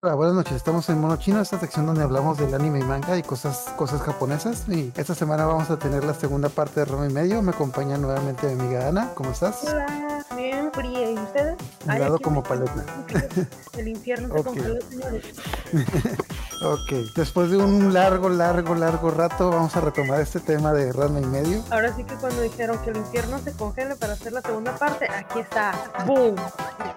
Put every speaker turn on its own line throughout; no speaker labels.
Hola, buenas noches. Estamos en Mono Chino, esta sección donde hablamos del anime y manga y cosas, cosas japonesas. Y esta semana vamos a tener la segunda parte de Roma y Medio. Me acompaña nuevamente mi amiga Ana. ¿Cómo estás?
Hola, bien, fría. ¿Y ustedes? Ay,
como paleta.
El infierno se
Ok.
congeló, señores.
Ok, después de un largo, largo, largo rato, vamos a retomar este tema de Rama y Medio.
Ahora sí que cuando dijeron que el infierno se congele para hacer la segunda parte, aquí está. ¡Boom!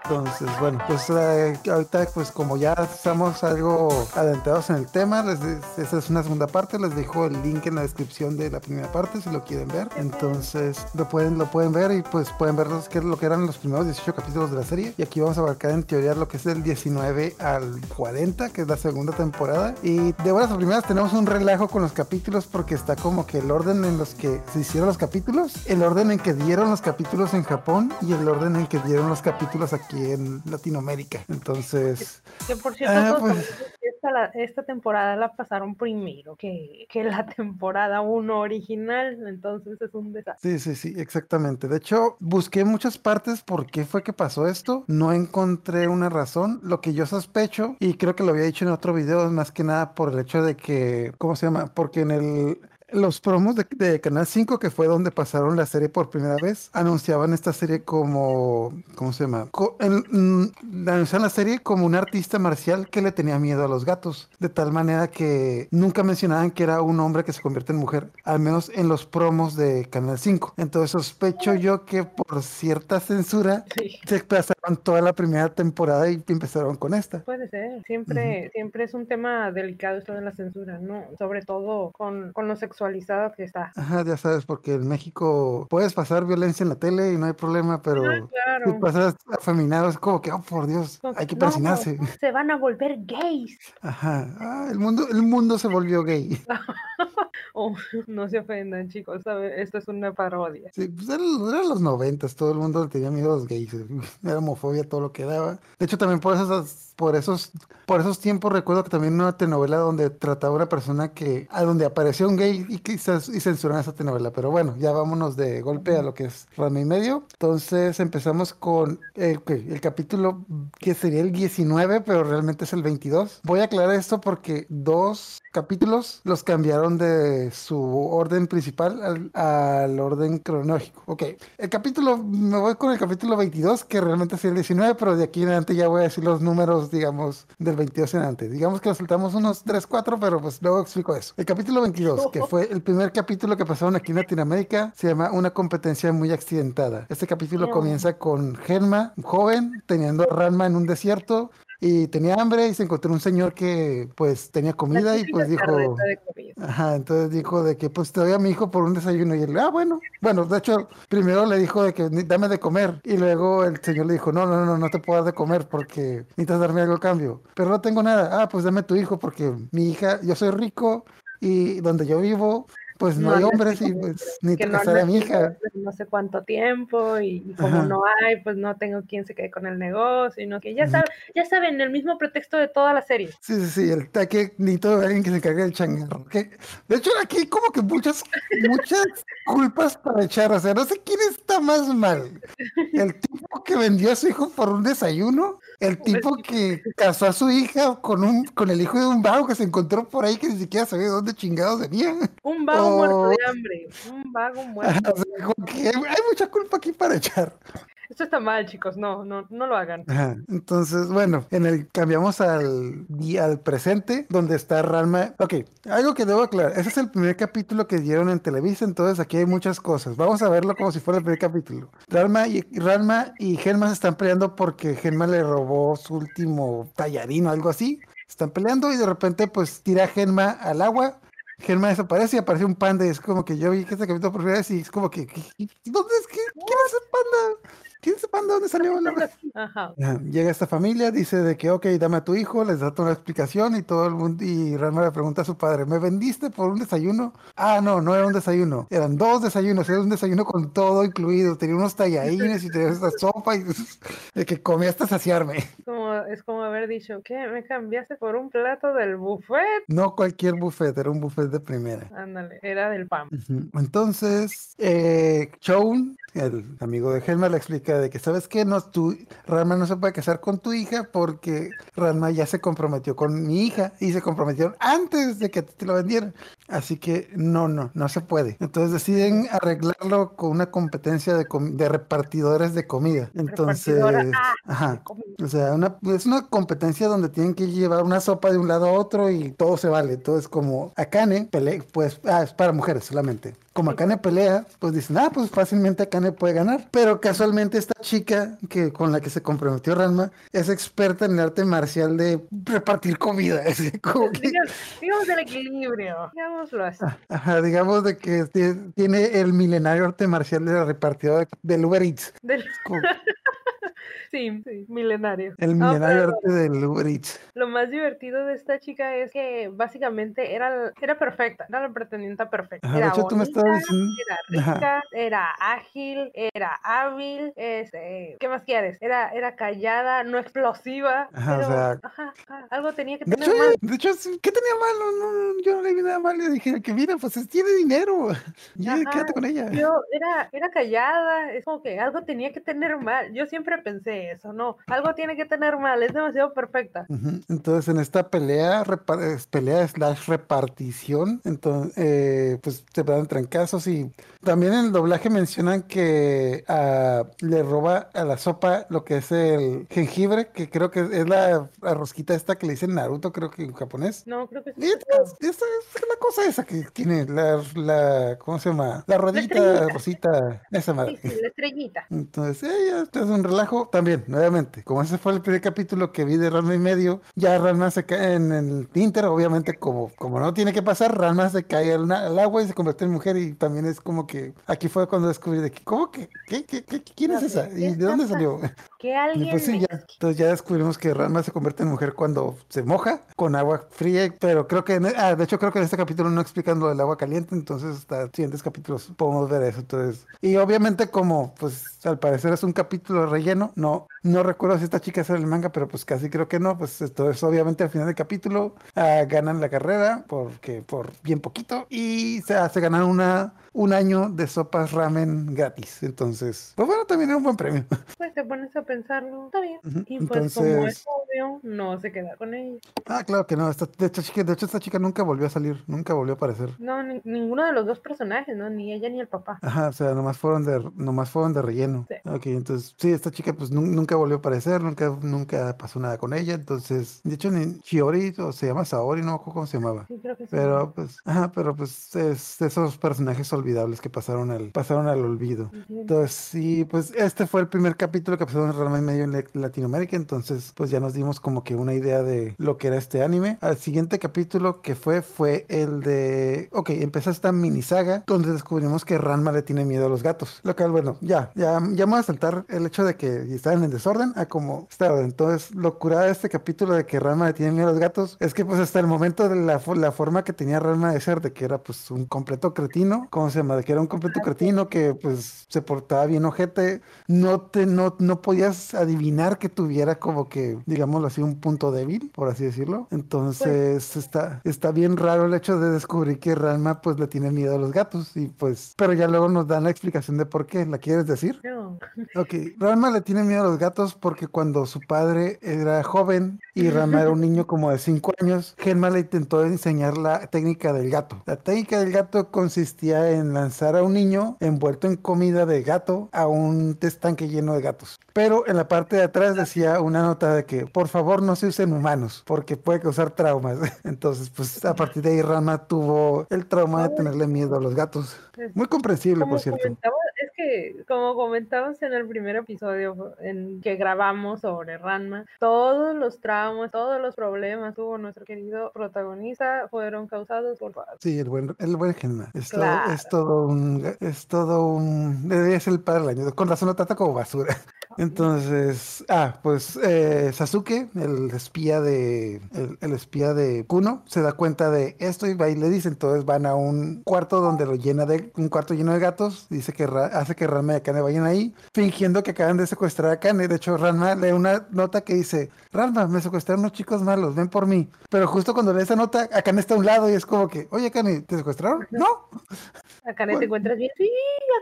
Entonces, bueno, pues eh, ahorita, pues como ya estamos algo adelantados en el tema, les esa es una segunda parte, les dejo el link en la descripción de la primera parte si lo quieren ver. Entonces, lo pueden, lo pueden ver y pues pueden ver los que, lo que eran los primeros 18 capítulos de la serie. Y aquí vamos a abarcar en teoría lo que es del 19 al 40, que es la segunda temporada. Y de buenas a primeras tenemos un relajo con los capítulos porque está como que el orden en los que se hicieron los capítulos, el orden en que dieron los capítulos en Japón y el orden en que dieron los capítulos aquí en Latinoamérica. Entonces,
Que por cierto,
Ah, pues.
esta, la- esta temporada la pasaron primero que, que la temporada 1 original. Entonces es un desastre.
sí, sí, sí, exactamente. De hecho, busqué muchas partes por qué fue que pasó esto. No encontré una razón. Lo que yo sospecho, y creo que lo había dicho en otro video, más que nada por el hecho de que, ¿cómo se llama? Porque en el... Los promos de, de Canal 5, que fue donde pasaron la serie por primera vez, anunciaban esta serie como, ¿cómo se llama? Co- en- mm, anunciaban la serie como un artista marcial que le tenía miedo a los gatos, de tal manera que nunca mencionaban que era un hombre que se convierte en mujer, al menos en los promos de Canal 5. Entonces sospecho yo que por cierta censura
Sí.
se pasaron toda la primera temporada y empezaron con esta.
Puede ser, siempre, siempre es un tema delicado esto de la censura, ¿no? Sobre todo con, con lo sexualizado que está.
Ajá, ya sabes, porque en México puedes pasar violencia en la tele y no hay problema, pero
Ah,
si pasas afeminado es como que, oh, por Dios, hay que
no,
persinarse.
se van a volver gays.
Ajá, ah, el mundo, el mundo se volvió gay.
Oh, no se ofendan, chicos, ¿sabe? Esto es una parodia.
Sí, pues eran, los noventas, todo el mundo tenía miedo a los gays, era homofobia todo lo que daba. De hecho, también por esos, por esos, por esos tiempos recuerdo que también una telenovela donde trataba una persona que, a donde apareció un gay y, cens- y censuraron esa telenovela. Pero bueno, ya vámonos de golpe a lo que es Rama y medio. Entonces empezamos con el, el capítulo que sería el 19, pero realmente es el 22. Voy a aclarar esto porque dos capítulos los cambiaron de su orden principal al, al orden cronológico. Ok, el capítulo, me voy con el capítulo 22, que realmente es el 19, pero de aquí en adelante ya voy a decir los números, digamos, del 22 en adelante. Digamos que nos saltamos unos 3, 4, pero pues luego explico eso. El capítulo 22, que fue el primer capítulo que pasaron aquí en Latinoamérica, se llama Una competencia muy accidentada. Este capítulo comienza con Genma, un joven, teniendo a Ranma en un desierto. Y tenía hambre y se encontró un señor que pues tenía comida y pues dijo. Ajá, entonces dijo de que pues te doy a mi hijo por un desayuno. Y él, ah, bueno, bueno, de hecho, primero le dijo de que "Ni- dame de comer y luego el señor le dijo, no, no, no, no te puedo dar de comer porque necesitas darme algo a cambio, pero no tengo nada, ah, pues dame tu hijo porque mi hija, yo soy rico y donde yo vivo, pues no,
No
hay hombres y pues
Que
necesito
no,
casar a mi hija.
no sé cuánto tiempo y, y como
Ajá.
no hay, pues no tengo quien se quede con el negocio y no que ya saben, ya saben, el mismo pretexto de toda la serie.
Sí, sí, sí, el taque necesito de alguien que se encargue del changarro. De hecho, aquí hay como que muchas, muchas culpas para echar. O sea, no sé quién está más mal. El tipo que vendió a su hijo por un desayuno, el tipo que casó a su hija con un, con el hijo de un vago que se encontró por ahí que ni siquiera sabía de dónde chingados venía.
Un vago muerto
Oh.
de hambre, un vago muerto.
Hay, mucha culpa aquí para echar.
Esto está mal, chicos, no, no, no lo hagan.
Ajá. Entonces, bueno, en el cambiamos al día, al presente, donde está Ranma. Ok, algo que debo aclarar. Ese es el primer capítulo que dieron en Televisa, entonces aquí hay muchas cosas. Vamos a verlo como si fuera el primer capítulo. Ranma y Ranma y Genma se están peleando porque Genma le robó su último tallarín o algo así. Están peleando y de repente, pues tira a Genma al agua. Genma desaparece y aparece un panda y es como que yo vi que este capítulo por primera vez y es como que, ¿qué- qué- ¿dónde es? ¿Qué, ¿Quién es ese panda? ¿Quién ese panda? ¿Dónde salió?
Ajá.
Llega esta familia, dice de que, ok, dame a tu hijo, les da toda una explicación y todo el mundo, y Ranma le pregunta a su padre, ¿me vendiste por un desayuno? Ah, no, no era un desayuno, eran dos desayunos, era un desayuno con todo incluido, tenía unos tallarines y tenía esta sopa y de que comí hasta saciarme.
Como, es como haber dicho, ¿qué? ¿Me cambiaste por un plato del buffet?
No cualquier buffet, era un buffet de primera.
Ándale, era del pan.
Ujú. Entonces, eh, el amigo de Helma, le explica de que, ¿sabes qué? No, tú, Ranma no se puede casar con tu hija porque Ranma ya se comprometió con mi hija y se comprometieron antes de que te lo vendieran. Así que no, no, no se puede. Entonces deciden arreglarlo con una competencia de, de repartidores de comida. Entonces, ah, ajá. O sea, una, es una competencia donde tienen que llevar una sopa de un lado a otro y todo se vale. Entonces, como Akane, pele pues, ah, es para mujeres solamente como Akane pelea, pues dicen, ah, pues fácilmente Akane puede ganar. Pero casualmente esta chica que con la que se comprometió Ranma es experta en el arte marcial de repartir comida.
Digamos, del equilibrio, digámoslo así.
Ah, ajá, digamos de que tiene el milenario arte marcial de la repartidora del Uber Eats. Del...
Sí, sí, milenario.
El milenario arte del Uber
Lo más divertido de esta chica es que básicamente era, era perfecta, era la pretendiente perfecta. era bonita, Era rica, era ágil, era hábil, este, ¿qué más quieres? Era, era callada, no explosiva, pero algo tenía que tener mal.
De hecho, ¿qué tenía malo? No, yo no le vi nada malo, le dije que mira, pues tiene dinero, ya, quédate con ella.
Yo era, era callada, es como que algo tenía que tener mal. Yo siempre pensé eso, no, algo tiene que tener mal, es demasiado perfecta.
Entonces en esta pelea, pelea slash repartición, entonces eh, pues se dan trancazos y también en el doblaje mencionan que uh, le roba a la sopa lo que es el jengibre, que creo que es la, rosquita esta que le dicen Naruto, creo que en japonés.
No, creo que sí.
Es, es, la cosa esa que tiene, la, la ¿cómo se llama? La rodita, rosita, esa madre.
Sí, sí, la estrellita.
Entonces, ella es un relajo. También, nuevamente, como ese fue el primer capítulo que vi de Ranma y medio, ya Ranma se cae en el Inter, obviamente, como, como no tiene que pasar, Ranma se cae al, al agua y se convierte en mujer y también es como que aquí fue cuando descubrí de que, ¿cómo que? ¿Qué, qué, qué quién es esa? ¿Y de dónde salió?
Que alguien.
pues sí, ya, entonces ya descubrimos que Ranma se convierte en mujer cuando se moja con agua fría, pero creo que, e, ah, de hecho, creo que en este capítulo no explican lo del agua caliente, entonces hasta siguientes capítulos podemos ver eso. Entonces, y obviamente, como pues al parecer es un capítulo relleno, no, no recuerdo si esta chica es el manga, pero pues casi creo que no, pues esto es obviamente al final del capítulo ah, ganan la carrera porque por bien poquito y se hace ganar una un año de sopas ramen gratis. Entonces, pues bueno, también era un buen premio.
Pues te pones a pensarlo, está bien. Y pues como es obvio, no se queda con ella.
Ah, claro que no. Esta, de, hecho, chica, de hecho, esta chica nunca volvió a salir, nunca volvió a aparecer.
No, ninguno de los dos personajes, ¿no? Ni ella ni el papá.
Ajá, o sea, nomás fueron de, nomás fueron de relleno. Sí. Ok, entonces, sí, esta chica pues nunca volvió a aparecer, nunca, nunca pasó nada con ella. Entonces, de hecho, ni Shiori, o se llama Saori, no cómo se llamaba.
Sí, creo que sí.
Pero pues, ajá, pero pues es esos personajes olvidables que pasaron al, pasaron al olvido. Entonces, sí, pues este fue el primer capítulo que pasó en Rama medio en Latinoamérica, entonces pues ya nos dimos como que una idea de lo que era este anime. Al siguiente capítulo que fue, fue el de, ok, empezó esta mini saga donde descubrimos que Ranma le tiene miedo a los gatos. Lo cual, bueno, ya, ya, ya vamos a saltar el hecho de que estaban en desorden a como está. Entonces, lo curada de este capítulo de que Ranma le tiene miedo a los gatos es que pues hasta el momento de la, la forma que tenía Ranma de ser, de que era pues un completo cretino, ¿cómo se llama? Que era un completo cretino que pues se portaba bien ojete, no te, no, no podías adivinar que tuviera como que, digámoslo así, un punto débil, por así decirlo. Entonces pues está, está bien raro el hecho de descubrir que Ranma pues le tiene miedo a los gatos y pues, pero ya luego nos dan la explicación de por qué, ¿la quieres decir?
No.
Ok, Ranma le tiene miedo a los gatos porque cuando su padre era joven y Ranma era un niño como de 5 años, Genma le intentó enseñar la técnica del gato. La técnica del gato consistía en lanzar a un niño envuelto en comida de gato a un estanque lleno de gatos. Pero en la parte de atrás decía una nota de que por favor no se usen humanos porque puede causar traumas. Entonces, pues a partir de ahí Rama tuvo el trauma de tenerle miedo a los gatos. Muy comprensible, por cierto
es que, como comentamos en el primer episodio en que grabamos sobre Ranma, todos los traumas, todos los problemas tuvo nuestro querido protagonista fueron causados por
Sí, el buen, el buen Genma. Es, todo, un, es todo un, ser el padre del año. Con razón lo trata como basura. Entonces, ah, pues eh, Sasuke, el espía de el, espía de Kuno, se da cuenta de esto y va y le dice, entonces van a un cuarto donde lo llena de un cuarto lleno de gatos, dice que hace que Ranma y Akane vayan ahí, fingiendo que acaban de secuestrar a Akane. De hecho, Ranma lee una nota que dice, Ranma, me secuestraron unos chicos malos, ven por mí. Pero justo cuando lee esa nota, Akane está a un lado y es como que, oye Akane, ¿te secuestraron? No.
Akane te encuentras bien, sí,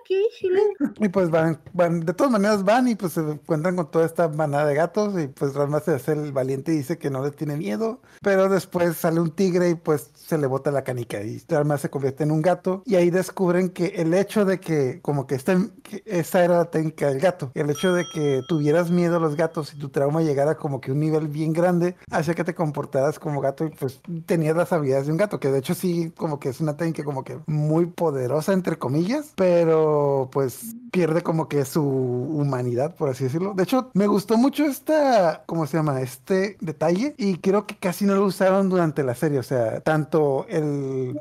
aquí, Chile.
Y pues van, van, de todas maneras van y pues se encuentran con toda esta manada de gatos y pues Ranma se hace el valiente y dice que no le tiene miedo, pero después sale un tigre y pues se le bota la canica y Ranma se convierte en un gato y ahí descubren que el hecho de que como que, esta, era la técnica del gato, el hecho de que tuvieras miedo a los gatos y tu trauma llegara como que a un nivel bien grande, hacía que te comportaras como gato y pues tenías las habilidades de un gato, que de hecho sí como que es una técnica como que muy poderosa entre comillas, pero pues pierde como que su humanidad, por así decirlo. De hecho, me gustó mucho esta, ¿cómo se llama? Este detalle y creo que casi no lo usaron durante la serie, o sea, tanto el...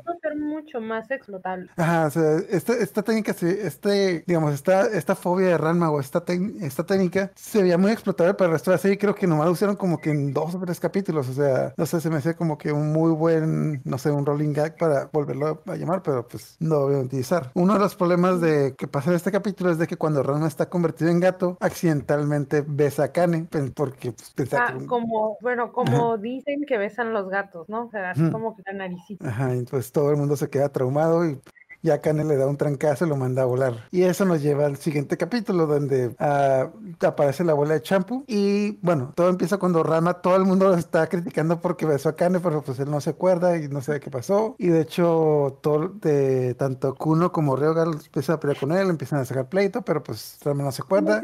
mucho más explotable.
Ajá, o sea, esta, esta técnica, este, digamos, esta, esta fobia de Ranma o esta, esta técnica se veía muy explotable para el resto de la serie, creo que nomás lo usaron como que en dos o tres capítulos, o sea, no sé, se me hacía como que un muy buen, no sé, un rolling gag para volverlo a llamar, pero pues no lo voy a utilizar. Uno de los problemas de que pasa en este capítulo es de que cuando Ranma está convertido en gato, accidentalmente besa a Kane, porque
pues, ah, como, bueno, como dicen que besan los gatos, ¿no? O sea, así como que la naricita.
Ajá, pues todo el mundo se queda traumado y y a Kane le da un trancazo y lo manda a volar. Y eso nos lleva al siguiente capítulo donde uh, aparece la bola de champú y bueno, todo empieza cuando Rama, todo el mundo lo está criticando porque besó a Kane, pero pues él no se acuerda y no sabe qué pasó. Y de hecho, todo, de, tanto Kuno como Ryoga empiezan a pelear con él, empiezan a sacar pleito, pero pues Rama no se acuerda.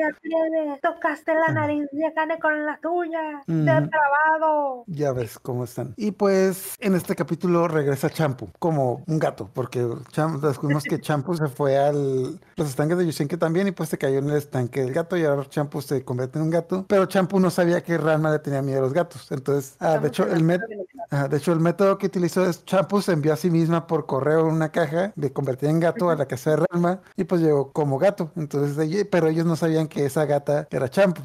Tocaste la nariz de Kane con la tuya, te has trabado.
Ya ves cómo están. Y pues en este capítulo regresa Champú como un gato, porque Champú descubrimos que Champú se fue al los estanques de Yushenke también y pues se cayó en el estanque del gato y ahora Champú se convierte en un gato. Pero Champú no sabía que Ranma le tenía miedo a los gatos. Entonces, ah, de hecho, el de hecho, el método que utilizó es Champú se envió a sí misma por correo una caja de convertir en gato a la casa de Ranma y pues llegó como gato. Entonces, pero ellos no sabían que esa gata era Champú.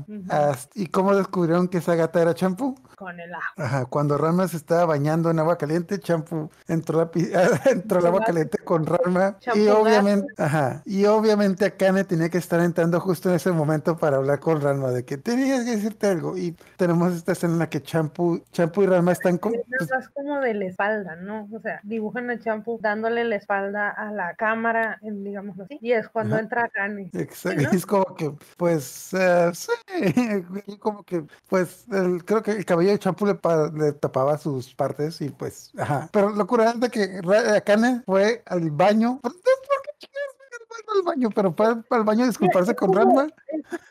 ¿Y cómo descubrieron que esa gata era Champú?
Con el agua.
Ajá, cuando Ranma se estaba bañando en agua caliente, Champú entró, entró al agua caliente con Ranma y obviamente, ajá, y obviamente Akane tenía que estar entrando justo en ese momento para hablar con Ranma de que tenías que decirte algo. Y tenemos esta escena en la que Champu, Champu y Ranma están
como. Es como de la espalda, ¿no? O sea, dibujan a Champu dándole la espalda a la cámara, digámoslo así. Y es cuando entra Akane.
Exacto. Es como que, pues, uh, sí, como que, pues, creo que el cabello Champu le, le tapaba sus partes y pues, ajá. Pero locura es de que Akane fue al baño baño. ¿Por qué al baño, pero para, el baño disculparse con Ranma.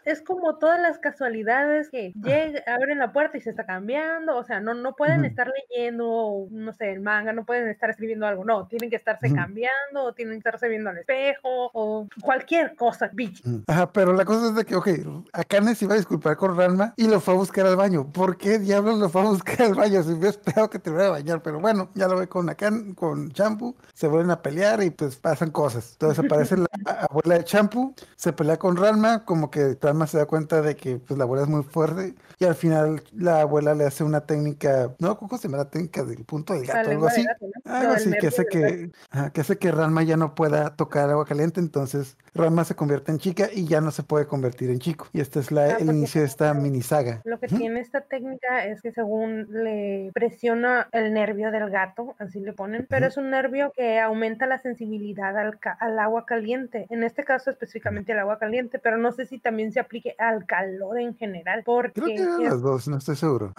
Es, como todas las casualidades que llega, abren la puerta y se está cambiando, o sea, no, no pueden estar leyendo, no sé, el manga, no pueden estar escribiendo algo, no, tienen que estarse cambiando, o tienen que estarse viendo al espejo, o cualquier cosa, bitch.
Ajá, pero la cosa es de que, ok, Akane se iba a disculpar con Ranma y lo fue a buscar al baño. ¿Por qué diablos lo fue a buscar al baño? Si hubiera esperado que te hubiera a bañar, pero bueno, ya lo ve con Akane, con Shampoo, se vuelven a pelear y pues pasan cosas. Entonces aparece la abuela de Champu se pelea con Ranma, como que Ranma se da cuenta de que pues, la abuela es muy fuerte y al final la abuela le hace una técnica, no, ¿cómo se llama la técnica del punto del gato? Algo así, algo así que hace que, que hace que Ranma ya no pueda tocar agua caliente, entonces Ranma se convierte en chica y ya no se puede convertir en chico. Y este es la, ah, el inicio de esta mini saga.
Lo que tiene esta técnica es que según le presiona el nervio del gato, así le ponen, pero es un nervio que aumenta la sensibilidad al, al agua caliente en este caso específicamente al agua caliente, pero no sé si también se aplique al calor en general, porque...
Creo que las dos, no estoy seguro.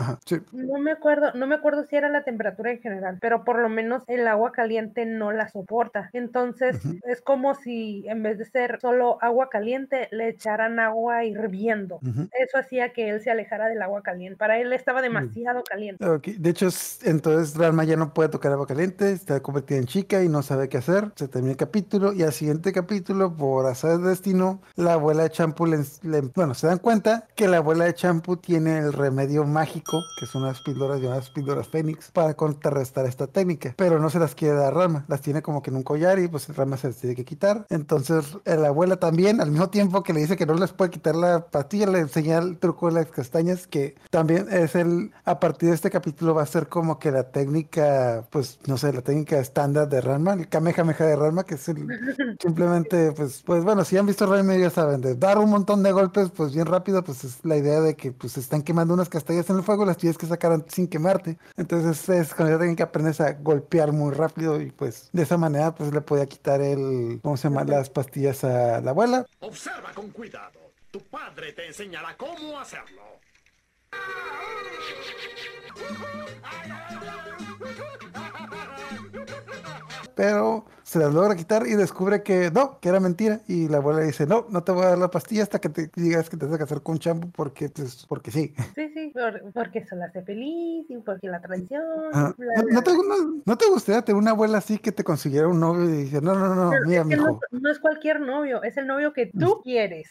No me acuerdo, no me acuerdo si era la temperatura en general, pero por lo menos el agua caliente no la soporta. Entonces es como si en vez de ser solo agua caliente, le echaran agua hirviendo. Eso hacía que él se alejara del agua caliente. Para él estaba demasiado caliente.
De hecho, entonces Rama ya no puede tocar agua caliente, está convertida en chica y no sabe qué hacer. Se termina el capítulo y al siguiente capítulo por hacer destino, la abuela de Champú le, bueno, se dan cuenta que la abuela de Champú tiene el remedio mágico, que son unas píldoras llamadas píldoras Fénix, para contrarrestar esta técnica, pero no se las quiere dar Rama, las tiene como que en un collar y pues Rama se las tiene que quitar. Entonces la abuela también, al mismo tiempo que le dice que no les puede quitar la pastilla, le enseña el truco de las castañas, que también es el, a partir de este capítulo va a ser como que la técnica, pues no sé, la técnica estándar de Rama, el Kamehameha de Rama, que es el, simplemente pues, pues, bueno, si han visto Raimi ya saben, de dar un montón de golpes, pues bien rápido, pues es la idea de que pues están quemando unas castañas en el fuego, las tienes que sacar sin quemarte. Entonces es con esa que aprendes a golpear muy rápido y pues de esa manera pues le podía quitar el, ¿cómo se llama? Las pastillas a la abuela.
Observa con cuidado. Tu padre te enseñará cómo hacerlo.
Pero se las logra quitar y descubre que no, que era mentira. Y la abuela dice, no, no te voy a dar la pastilla hasta que te digas que te vas a casar con Champo porque, pues, porque sí.
Sí, sí, porque se la hace feliz y porque la traición.
¿No, te, no, te, gustaría tener una abuela así que te consiguiera un novio y dice, no, no, no, mira,
mijo. No, es cualquier novio, es el novio que tú quieres.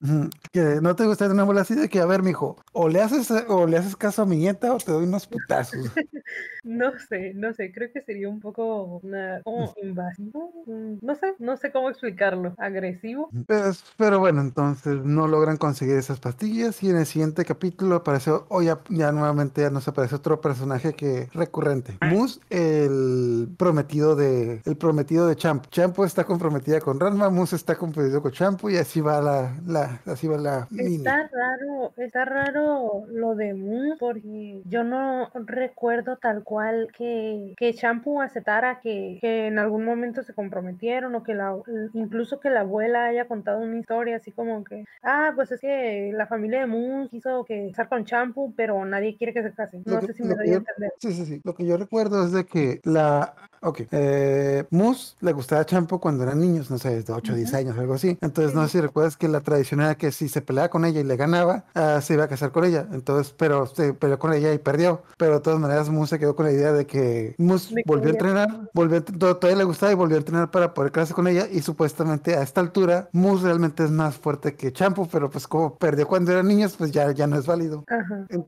Que no te gustaría tener una abuela así de que, a ver, mijo, o le haces, o le haces caso a mi nieta o te doy unos putazos.
no sé, no sé, creo que sería un poco una, como invasivo, no sé, no sé cómo explicarlo, agresivo.
Pues, pero bueno, entonces no logran conseguir esas pastillas y en el siguiente capítulo apareció, o ya, nuevamente ya nos aparece otro personaje que recurrente, Mus, el prometido de, el prometido de Champo. Champo está comprometida con Ranma, Mus está comprometido con Champo y así va la, la así va la
Está raro, está raro lo de Mus porque yo no recuerdo tal cual que, que Shampoo aceptara que, que en algún momento se comprometieron o que la, incluso que la abuela haya contado una historia así como que, ah, pues es que la familia de Moon quiso que estar con Shampoo, pero nadie quiere que se casen. No sé si me doy a entender.
Sí, sí, sí. Lo que yo recuerdo es de que la, ok, eh, Moose le gustaba Shampoo cuando eran niños, no sé, de 8 o 10 años, algo así. Entonces, no sé si recuerdas que la tradición era que si se peleaba con ella y le ganaba, uh, se iba a casar con ella. Entonces, pero se peleó con ella y perdió. Pero de todas maneras, Moose se quedó con la idea de que Moose volvió a entrenar, volvió, todavía le gustaba y volvió a entrenar para poder casarse con ella. Y supuestamente a esta altura, Moose realmente es más fuerte que Shampoo, pero pues como perdió cuando eran niños, pues ya, ya no es válido.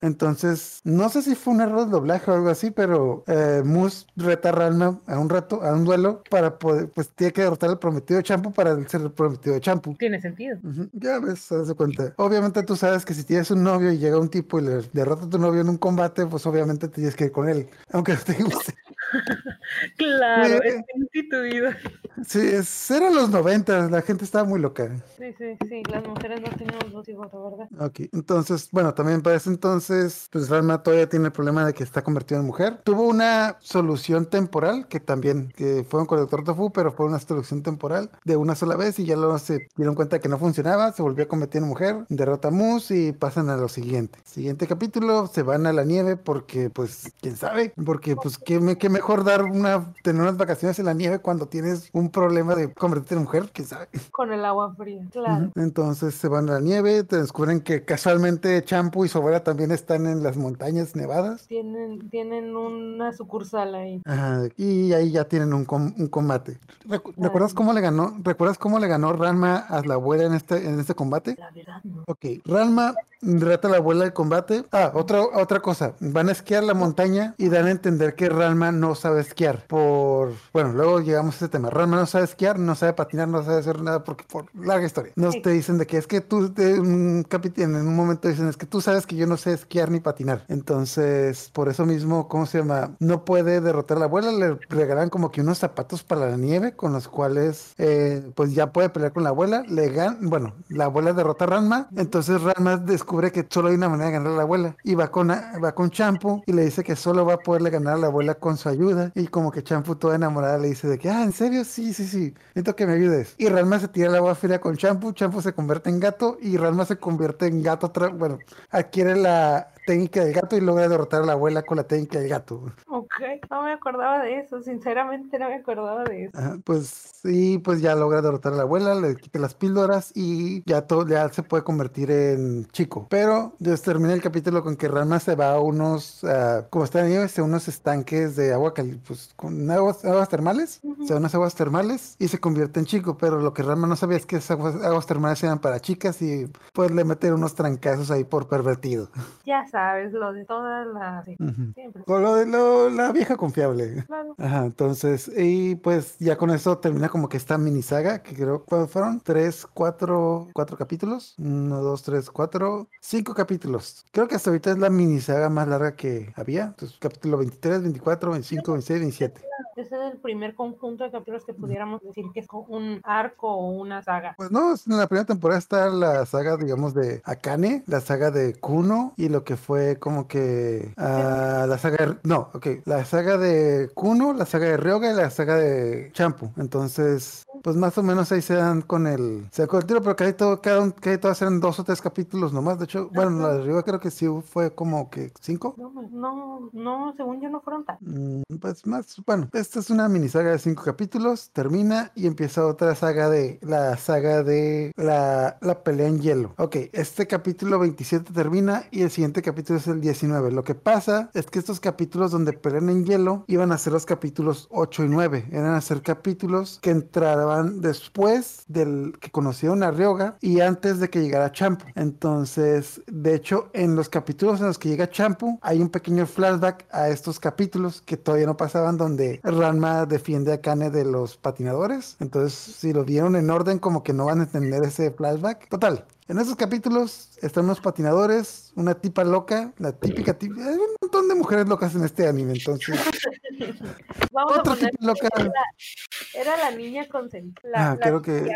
Entonces, no sé si fue un error de doblaje o algo así, pero eh, Moose reta a Ranma a un rato, a un duelo, para poder, pues tiene que derrotar al prometido de Champo para ser el prometido de Champo.
Tiene sentido.
Ya ves, se das cuenta. Obviamente tú sabes que si tienes un novio y llega un tipo y le derrota a tu novio en un combate, pues obviamente tienes que ir con él, aunque no te guste.
claro, es instituido.
Sí, es, eran los 90, la gente estaba muy loca.
Sí, sí, sí, las mujeres no tenían dos hijos, ¿verdad?
Ok, entonces, bueno, también para ese entonces, pues Ranma todavía tiene el problema de que está convertido en mujer. Tuvo una solución temporal, que también, que fue con el Doctor Tofu, pero fue una solución temporal de una sola vez y ya luego se dieron cuenta que no funcionaba, se volvió a convertir en mujer, derrota a Moose y pasan a lo siguiente. Siguiente capítulo, se van a la nieve porque, pues, quién sabe, porque, pues, qué, qué mejor dar una, tener unas vacaciones en la nieve cuando tienes un problema de convertirte en mujer, quién sabe.
Con el agua fría, claro.
Entonces se van a la nieve, te descubren que casualmente Champo y su abuela también están en las montañas nevadas.
Tienen, tienen una sucursal ahí.
Ajá, y ahí ya tienen un, un combate. ¿Recuerdas cómo le ganó? ¿Recuerdas cómo le ganó Ranma a la abuela en este, en este combate?
La verdad no.
Ok, Ranma reta a la abuela del combate. Ah, otra, otra cosa. Van a esquiar la montaña y dan a entender que Ranma no sabe esquiar. Por, bueno, luego llegamos a este tema. Ranma no sabe esquiar, no sabe patinar, no sabe hacer nada porque por larga historia. Nos te dicen de que es que tú, de un en un momento dicen es que tú sabes que yo no sé esquiar ni patinar. Entonces, por eso mismo, ¿cómo se llama? No puede derrotar a la abuela. Le regalan como que unos zapatos para la nieve con los cuales, eh, pues ya puede pelear con la abuela. Le gan bueno, la abuela derrota a Ranma. Entonces Ranma descubre que solo hay una manera de ganar a la abuela y va con, va con Champo y le dice que solo va a poderle ganar a la abuela con su ayuda. Y como que Champo, toda enamorada, le dice de que, ah, ¿en serio? Sí, sí, sí. Necesito que me ayudes. Y Ranma se tira al agua fría con Champo. Champo se convierte en gato y Ranma se convierte en gato. Bueno, adquiere la técnica del gato y logra derrotar a la abuela con la técnica del gato.
Ok, no me acordaba de eso, sinceramente no me acordaba de eso.
pues sí, pues ya logra derrotar a la abuela, le quita las píldoras y ya todo ya se puede convertir en chico. Pero ya termina el capítulo con que Ranma se va a unos, uh, como está en nieve, a unos estanques de agua caliente, pues con aguas, aguas termales, o sea, unas aguas termales y se convierte en chico. Pero lo que Ranma no sabía es que esas aguas, aguas termales eran para chicas y pues le meten unos trancazos ahí por pervertido.
Ya sabes, lo de todas las...
lo de la vieja confiable. Ajá, entonces, y pues ya con eso termina como que esta mini saga, que creo que fueron tres, cuatro, cuatro capítulos. Uno, dos, tres, cuatro, cinco capítulos. Creo que hasta ahorita es la mini saga más larga que había. Entonces, capítulo 23, 24, 25, 26, 27.
Ese es el primer conjunto de capítulos que pudiéramos decir que es un arco o una saga.
Pues no, en la primera temporada está la saga, digamos, de Akane, la saga de Kuno y lo que fue como que uh, la saga de, no, ok, la saga de Kuno, la saga de Ryoga y la saga de Champu. Entonces, pues más o menos ahí se dan con el, se con el tiro, pero casi todo, cada, casi todas eran dos o tres capítulos nomás. De hecho, bueno, la de arriba creo que sí fue como que cinco.
No, no, no, según yo no fueron tan.
Mm, pues más, bueno, esta es una mini saga de cinco capítulos, termina y empieza otra saga de la saga de la, la pelea en hielo. Ok, este capítulo 27 termina y el siguiente capítulo es el 19. Lo que pasa es que estos capítulos donde pelean en hielo iban a ser los capítulos 8 y 9. Eran a ser capítulos que entraban después del que conocieron a Ryoga y antes de que llegara Champu. Entonces, de hecho, en los capítulos en los que llega Champu, hay un pequeño flashback a estos capítulos que todavía no pasaban donde Ranma defiende a Kane de los patinadores. Entonces, si lo vieron en orden, como que no van a entender ese flashback. Total, en esos capítulos están unos patinadores, una tipa loca, la típica tipa. Hay un montón de mujeres locas en este anime, entonces.
Vamos Otra a tipa loca. Era, la niña con la,
ah, creo que.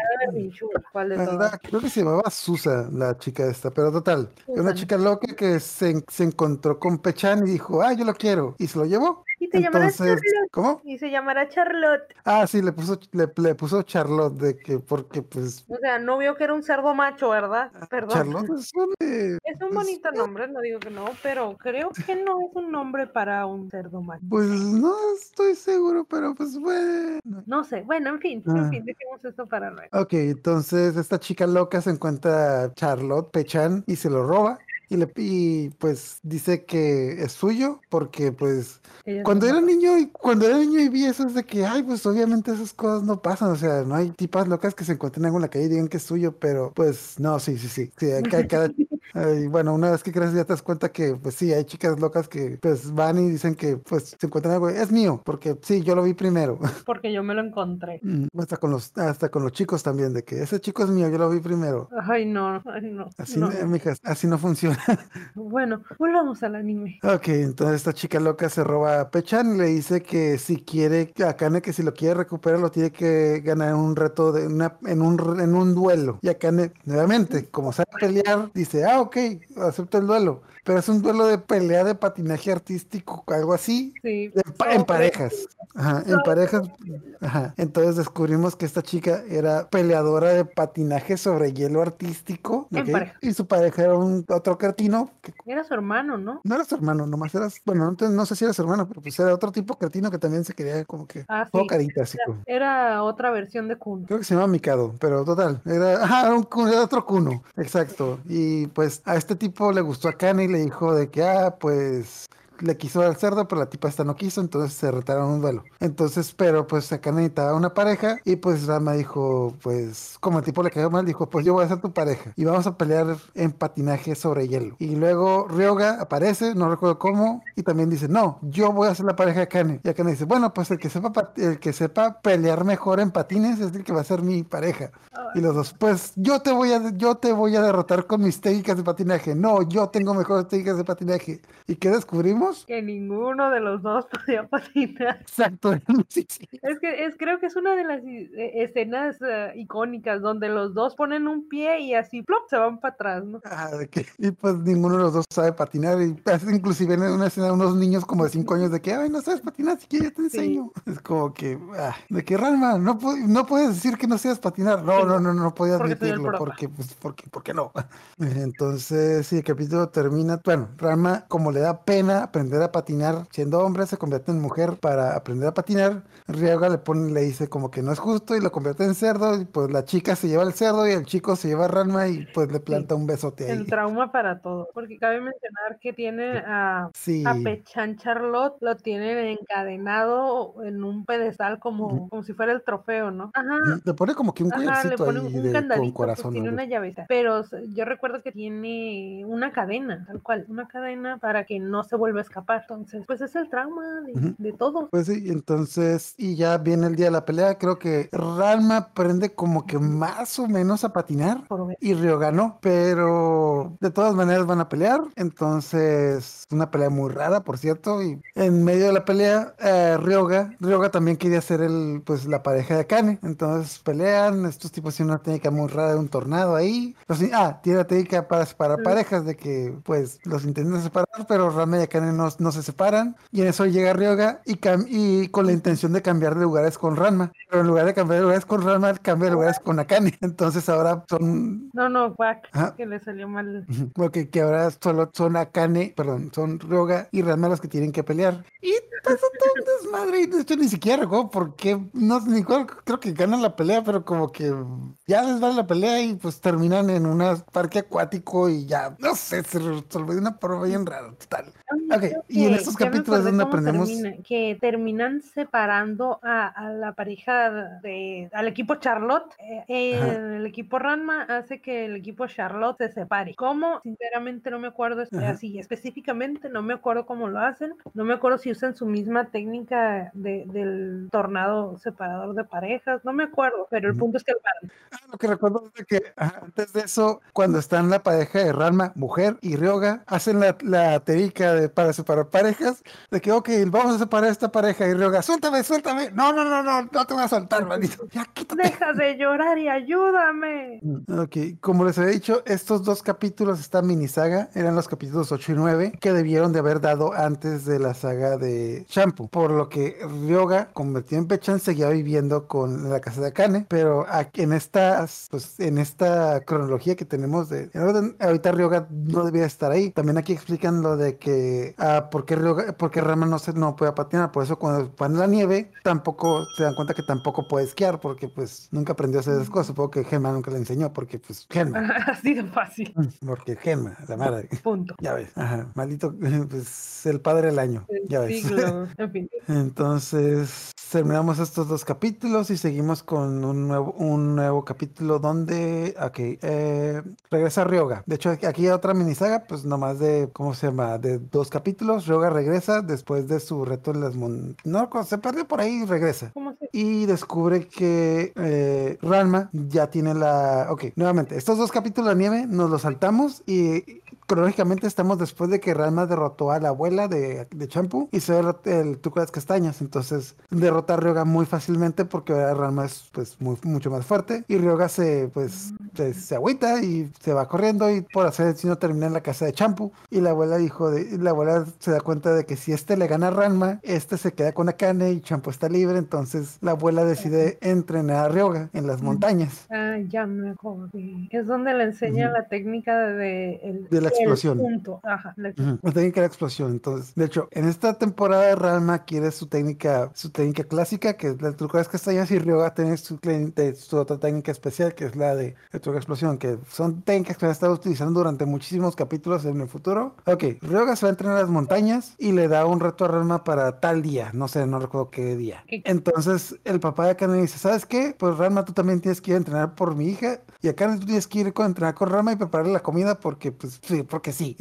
¿Cuál de
Creo que se llamaba Susa, la chica esta, pero total. Una chica loca que se, se encontró con Pechan y dijo, ah, yo lo quiero. Y se lo llevó.
Y se llamará Charlotte.
¿Cómo?
Y se llamará Charlotte.
Ah, sí, le puso, le, puso Charlotte de que, porque pues.
O sea, no vio que era un cerdo macho, ¿verdad? Ah, Perdón.
Charlotte es un,
es un pues, bonito nombre, no digo que no, pero creo que no es un nombre para un cerdo macho.
Pues no estoy seguro, pero pues bueno.
No sé, bueno, en fin, en ah. fin, dejemos esto para luego.
Ok, entonces esta chica loca se encuentra a Charlotte Pechan y se lo roba y, le, y pues dice que es suyo porque pues cuando era niño y cuando era niño y vi eso es de que ay pues obviamente esas cosas no pasan o sea no hay tipas locas que se encuentren en la calle y digan que es suyo pero pues no sí sí sí, sí cada, cada, y bueno, una vez que crees ya te das cuenta que, pues sí, hay chicas locas que pues van y dicen que pues se encuentran algo, es mío, porque sí, yo lo vi primero.
Porque yo me lo encontré.
Mm, hasta con los, hasta con los chicos también, de que ese chico es mío, yo lo vi primero.
Ay, no, ay, no.
Así no, así no funciona.
Bueno, volvamos al anime.
Ok, entonces esta chica loca se roba a Pechan y le dice que si quiere, a Kane que si lo quiere recuperar, lo tiene que ganar en un reto de una, en un, en un duelo. Y a Kane, nuevamente, como sabe pelear, dice, ah, ok, acepto el duelo pero es un duelo de pelea de patinaje artístico, algo así.
Sí.
en parejas. Ajá, en parejas. Ajá. Entonces descubrimos que esta chica era peleadora de patinaje sobre hielo artístico. Y su pareja era un otro cretino.
Era su hermano, ¿no?
No era su hermano, nomás era. Bueno, no, no sé si era su hermano, pero pues era otro tipo cretino que también se quería como que.
Ah,
sí. carita, así
era, otra versión de Kuno.
Creo que se llama Mikado, pero total. Era, ajá, era, un, era otro Kuno. Exacto. Y pues a este tipo le gustó a Kane le dijo de que, ah, pues le quiso al cerdo, pero la tipa esta no quiso, entonces se retaron un duelo. Entonces, pero pues acá necesitaba una pareja y pues Rama dijo, pues como el tipo le cayó mal, dijo, pues yo voy a ser tu pareja y vamos a pelear en patinaje sobre hielo. Y luego Ryoga aparece, no recuerdo cómo, y también dice, no, yo voy a ser la pareja de Kane. Y Akane dice, bueno, pues el que sepa el que sepa pelear mejor en patines es el que va a ser mi pareja. Y los dos, pues yo te voy a, yo te voy a derrotar con mis técnicas de patinaje. No, yo tengo mejores técnicas de patinaje. ¿Y qué descubrimos?
Que ninguno de los dos podía patinar.
Exacto.
Es que es, creo que es una de las eh, escenas eh, icónicas donde los dos ponen un pie y así plop se van para atrás, ¿no?
Ah, de que, y pues ninguno de los dos sabe patinar. Y inclusive en una escena unos niños como de 5 años de que, ay, no sabes patinar, si quieres yo te enseño. Es como que, ah, de que Ralma, no, no puedes decir que no sabes patinar. No, no, no, no, podía admitirlo porque, pues, porque, porque no. Entonces, sí, el capítulo termina, bueno, Ralma como le da pena aprender a patinar siendo hombre, se convierte en mujer para aprender a patinar. Ryoga le pone, le dice como que no es justo y lo convierte en cerdo. Y pues la chica se lleva el cerdo y el chico se lleva a Ranma y pues le planta un besote ahí.
El trauma para todo. Porque cabe mencionar que tiene a, a Pechan Charlotte, lo tiene encadenado en un pedestal como, como si fuera el trofeo, ¿no?
Ajá. Le pone como que un Ajá, le pone un, candadito, con pues, corazón.
tiene una llaveta. Pero yo recuerdo que tiene una cadena, tal cual, una cadena para que no se vuelva escapar. Entonces, pues es el trauma de, todo.
Pues sí, entonces, y ya viene el día de la pelea. Creo que Ralma aprende como que más o menos a patinar y Río ganó, pero de todas maneras van a pelear. Entonces, una pelea muy rara, por cierto. Y en medio de la pelea, eh, Ryoga, Ryoga también quería ser el, pues, la pareja de Kane. Entonces pelean. Estos tipos tienen una técnica muy rara de un tornado ahí. ah, tiene la técnica para separar parejas de que, pues, los intentan separar, pero Rama y Kane no, no se separan. Y en eso llega Ryoga y, y con la intención de cambiar de lugares con Ranma. Pero en lugar de cambiar de lugares con Ranma, cambia de lugares con Akane. Entonces ahora son.
No, no, Wack, que le salió mal.
Porque que ahora solo son Akane, perdón, son Ryoga y Ranma los que tienen que pelear. Y pasa todo un desmadre. Y de hecho ni siquiera recuerdo por qué. No, ni creo que ganan la pelea, pero como que ya les vale la pelea y pues terminan en un parque acuático y ya, no sé, se resolvió una forma bien rara, total. Ok, y en estos capítulos es donde aprendemos.
que terminan separando a, la pareja de, al equipo Charlotte. Eh, el equipo Ranma hace que el equipo Charlotte se separe. ¿Cómo? Sinceramente no me acuerdo así, específicamente no me acuerdo cómo lo hacen. No me acuerdo si usan su misma técnica del tornado separador de parejas. No me acuerdo, pero el punto es que lo
ah, lo que recuerdo es que antes de eso, cuando están la pareja de Ranma, mujer y Ryoga, hacen la, la de, para separar parejas, de que, ok, vamos a separar esta pareja y Ryoga, suéltame, suéltame. No, no, no, no, no te voy a soltar, manito.
Ya, Deja de llorar y ayúdame.
Ok, como les había dicho, estos dos capítulos, esta mini saga, eran los capítulos 8 y 9 que debieron de haber dado antes de la saga de Shampoo, por lo que Ryoga, convertido en Pechan, seguía viviendo con la casa de Akane, pero en estas, pues, en esta cronología que tenemos de ahorita Ryoga no debía estar ahí. También aquí explican lo de que por qué porque Rama no se no puede patinar, por eso cuando van la nieve tampoco se dan cuenta que tampoco puede esquiar porque pues nunca aprendió a hacer esas cosas, supongo que Gemma nunca le enseñó porque pues Gemma.
Así de fácil.
Mm, porque Gemma, la madre.
Punto.
Ya ves. Ajá, maldito pues el padre del año. ya ves.
En fin.
Entonces, terminamos estos dos capítulos y seguimos con un nuevo, un nuevo capítulo donde, ok, eh, regresa Ryoga. De hecho, aquí hay otra minisaga, pues nomás de, ¿cómo se llama? De dos capítulos. Ryoga regresa después de su reto en las montañas. No, se perdió por ahí y regresa. Y descubre que eh, Ranma ya tiene la... Ok, nuevamente, estos dos capítulos de nieve nos los saltamos y cronológicamente estamos después de que Ranma derrotó a la abuela de, de Champu y se ve el, truco de las castañas. Entonces derrota a Ryoga muy fácilmente porque Ranma es pues muy, mucho más fuerte y Ryoga se pues se, agüita y se va corriendo y por hacer el no termina en la casa de Champu y la abuela dijo de, la abuela se da cuenta de que si este le gana a Ranma, este se queda con Akane y Champu está libre, entonces la abuela decide entrenar a Ryoga en las montañas.
Ah, ya me acordé. Es donde le enseña la técnica de,
de la explosión. la, técnica de la explosión. Entonces, de hecho, en esta temporada Ranma quiere su técnica, su técnica clásica, que es la de las castañas, y Ryoga tiene su, su otra técnica especial, que es la de de explosión, que son técnicas que ha estado utilizando durante muchísimos capítulos en el futuro. Ok, Ryoga se va a entrenar a las montañas y le da un reto a Ranma para tal día, no sé, no recuerdo qué día. Entonces, el papá de Akane dice, ¿sabes qué? Pues Ranma, tú también tienes que ir a entrenar por mi hija, y Akane tú tienes que ir a entrenar con Ranma y prepararle la comida porque, pues, sí, porque sí.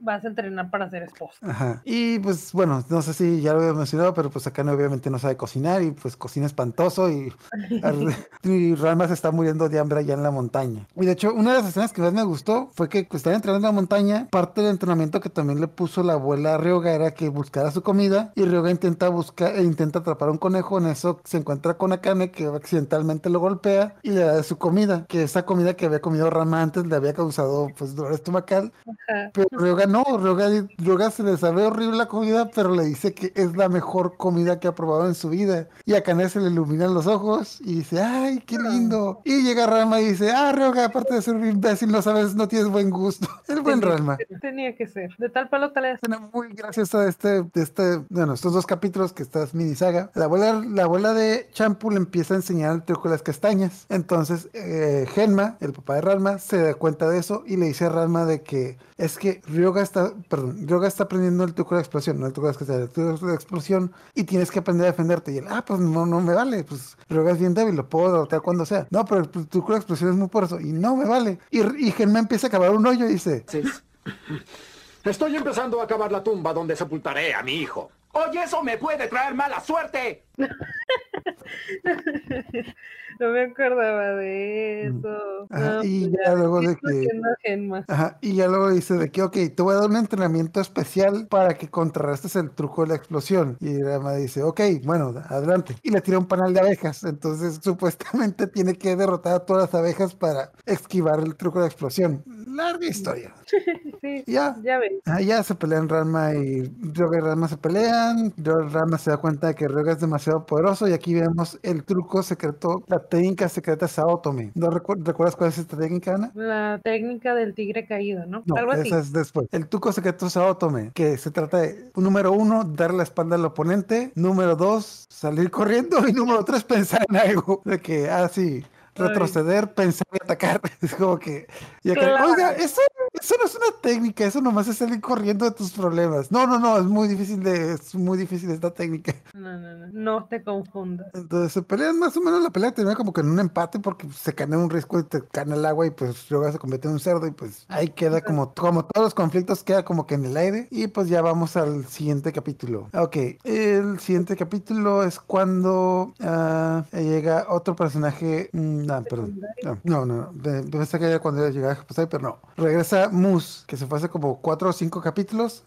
Vas a entrenar para ser esposa.
Ajá. Y pues bueno, no sé si ya lo había mencionado, pero pues acá no, obviamente no sabe cocinar y pues cocina espantoso y, y Rama se está muriendo de hambre allá en la montaña. Y de hecho, una de las escenas que más me gustó fue que pues, estaba entrenando en la montaña. Parte del entrenamiento que también le puso la abuela a Ryoga era que buscara su comida y Ryoga intenta buscar, e intenta atrapar un conejo. En eso se encuentra con Akane que accidentalmente lo golpea y le da su comida, que esa comida que había comido Rama antes le había causado pues dolor estomacal. Pero Ryoga no, Ryoga, se le sabe horrible la comida, pero le dice que es la mejor comida que ha probado en su vida. Y a Kane se le iluminan los ojos y dice, ay, qué lindo. Y llega Rama y dice, ah, Ryoga, aparte de ser un imbécil, no sabes, no tienes buen gusto. El buen Rama.
Tenía que ser. De tal palo tal
Escena muy graciosa este, de este, bueno, estos dos capítulos que estás mini saga. La abuela, la abuela de Champu le empieza a enseñar el truco de las castañas. Entonces, eh, Genma, el papá de Rama, se da cuenta de eso y le dice a Rama de que es que Ryoga está, perdón, Ryoga está aprendiendo el truco de la explosión, no el truco de la, el truco de la explosión y tienes que aprender a defenderte. Y él, ah, pues no, no me vale, pues Ryoga es bien débil, lo puedo derrotar cuando sea. No, pero el truco de la explosión es muy poderoso y no me vale. Y, y Genma empieza a cavar un hoyo y dice,
sí. Estoy empezando a cavar la tumba donde sepultaré a mi hijo. Oye, eso me puede traer mala suerte.
no me acordaba de mm. eso.
y pues ya, luego de que. y ya luego dice de que, ok, te voy a dar un entrenamiento especial para que contrarrestes el truco de la explosión. Y Rama dice, ok, bueno, adelante. Y le tira un panal de abejas. Entonces, supuestamente tiene que derrotar a todas las abejas para esquivar el truco de la explosión. Larga historia.
sí, ya, ya ves.
Ah, ya se pelean Rama y Ryoga y Rama se pelean. Rama se da cuenta de que Ryoga es demasiado poderoso y aquí vemos el truco secreto, la técnica secreta Saotome. ¿No recuerdas cuál es esta técnica, Ana?
La técnica del tigre caído, ¿no?
no Algo así. Esa es después. El truco secreto Saotome, que se trata de, número uno, darle la espalda al oponente. Número dos, salir corriendo. Y número tres, pensar en algo. De que, ah, sí, retroceder, pensar y atacar. Es como que. Oiga, eso, eso, no es una técnica, eso nomás es salir corriendo de tus problemas. No, no, no, es muy difícil de, es muy difícil esta técnica.
No, no, no, no te confundas.
Entonces se pelean más o menos la pelea termina como que en un empate porque se cae un riesgo y te cae el agua y pues luego se convierte en un cerdo y pues ahí queda como, como todos los conflictos queda como que en el aire y pues ya vamos al siguiente capítulo. Ok, el siguiente capítulo es cuando uh, llega otro personaje. Mm, no, perdón. No, no, no. Pensé que era cuando llegaba a pero no. Regresa Moose, que se fue hace como cuatro o cinco capítulos.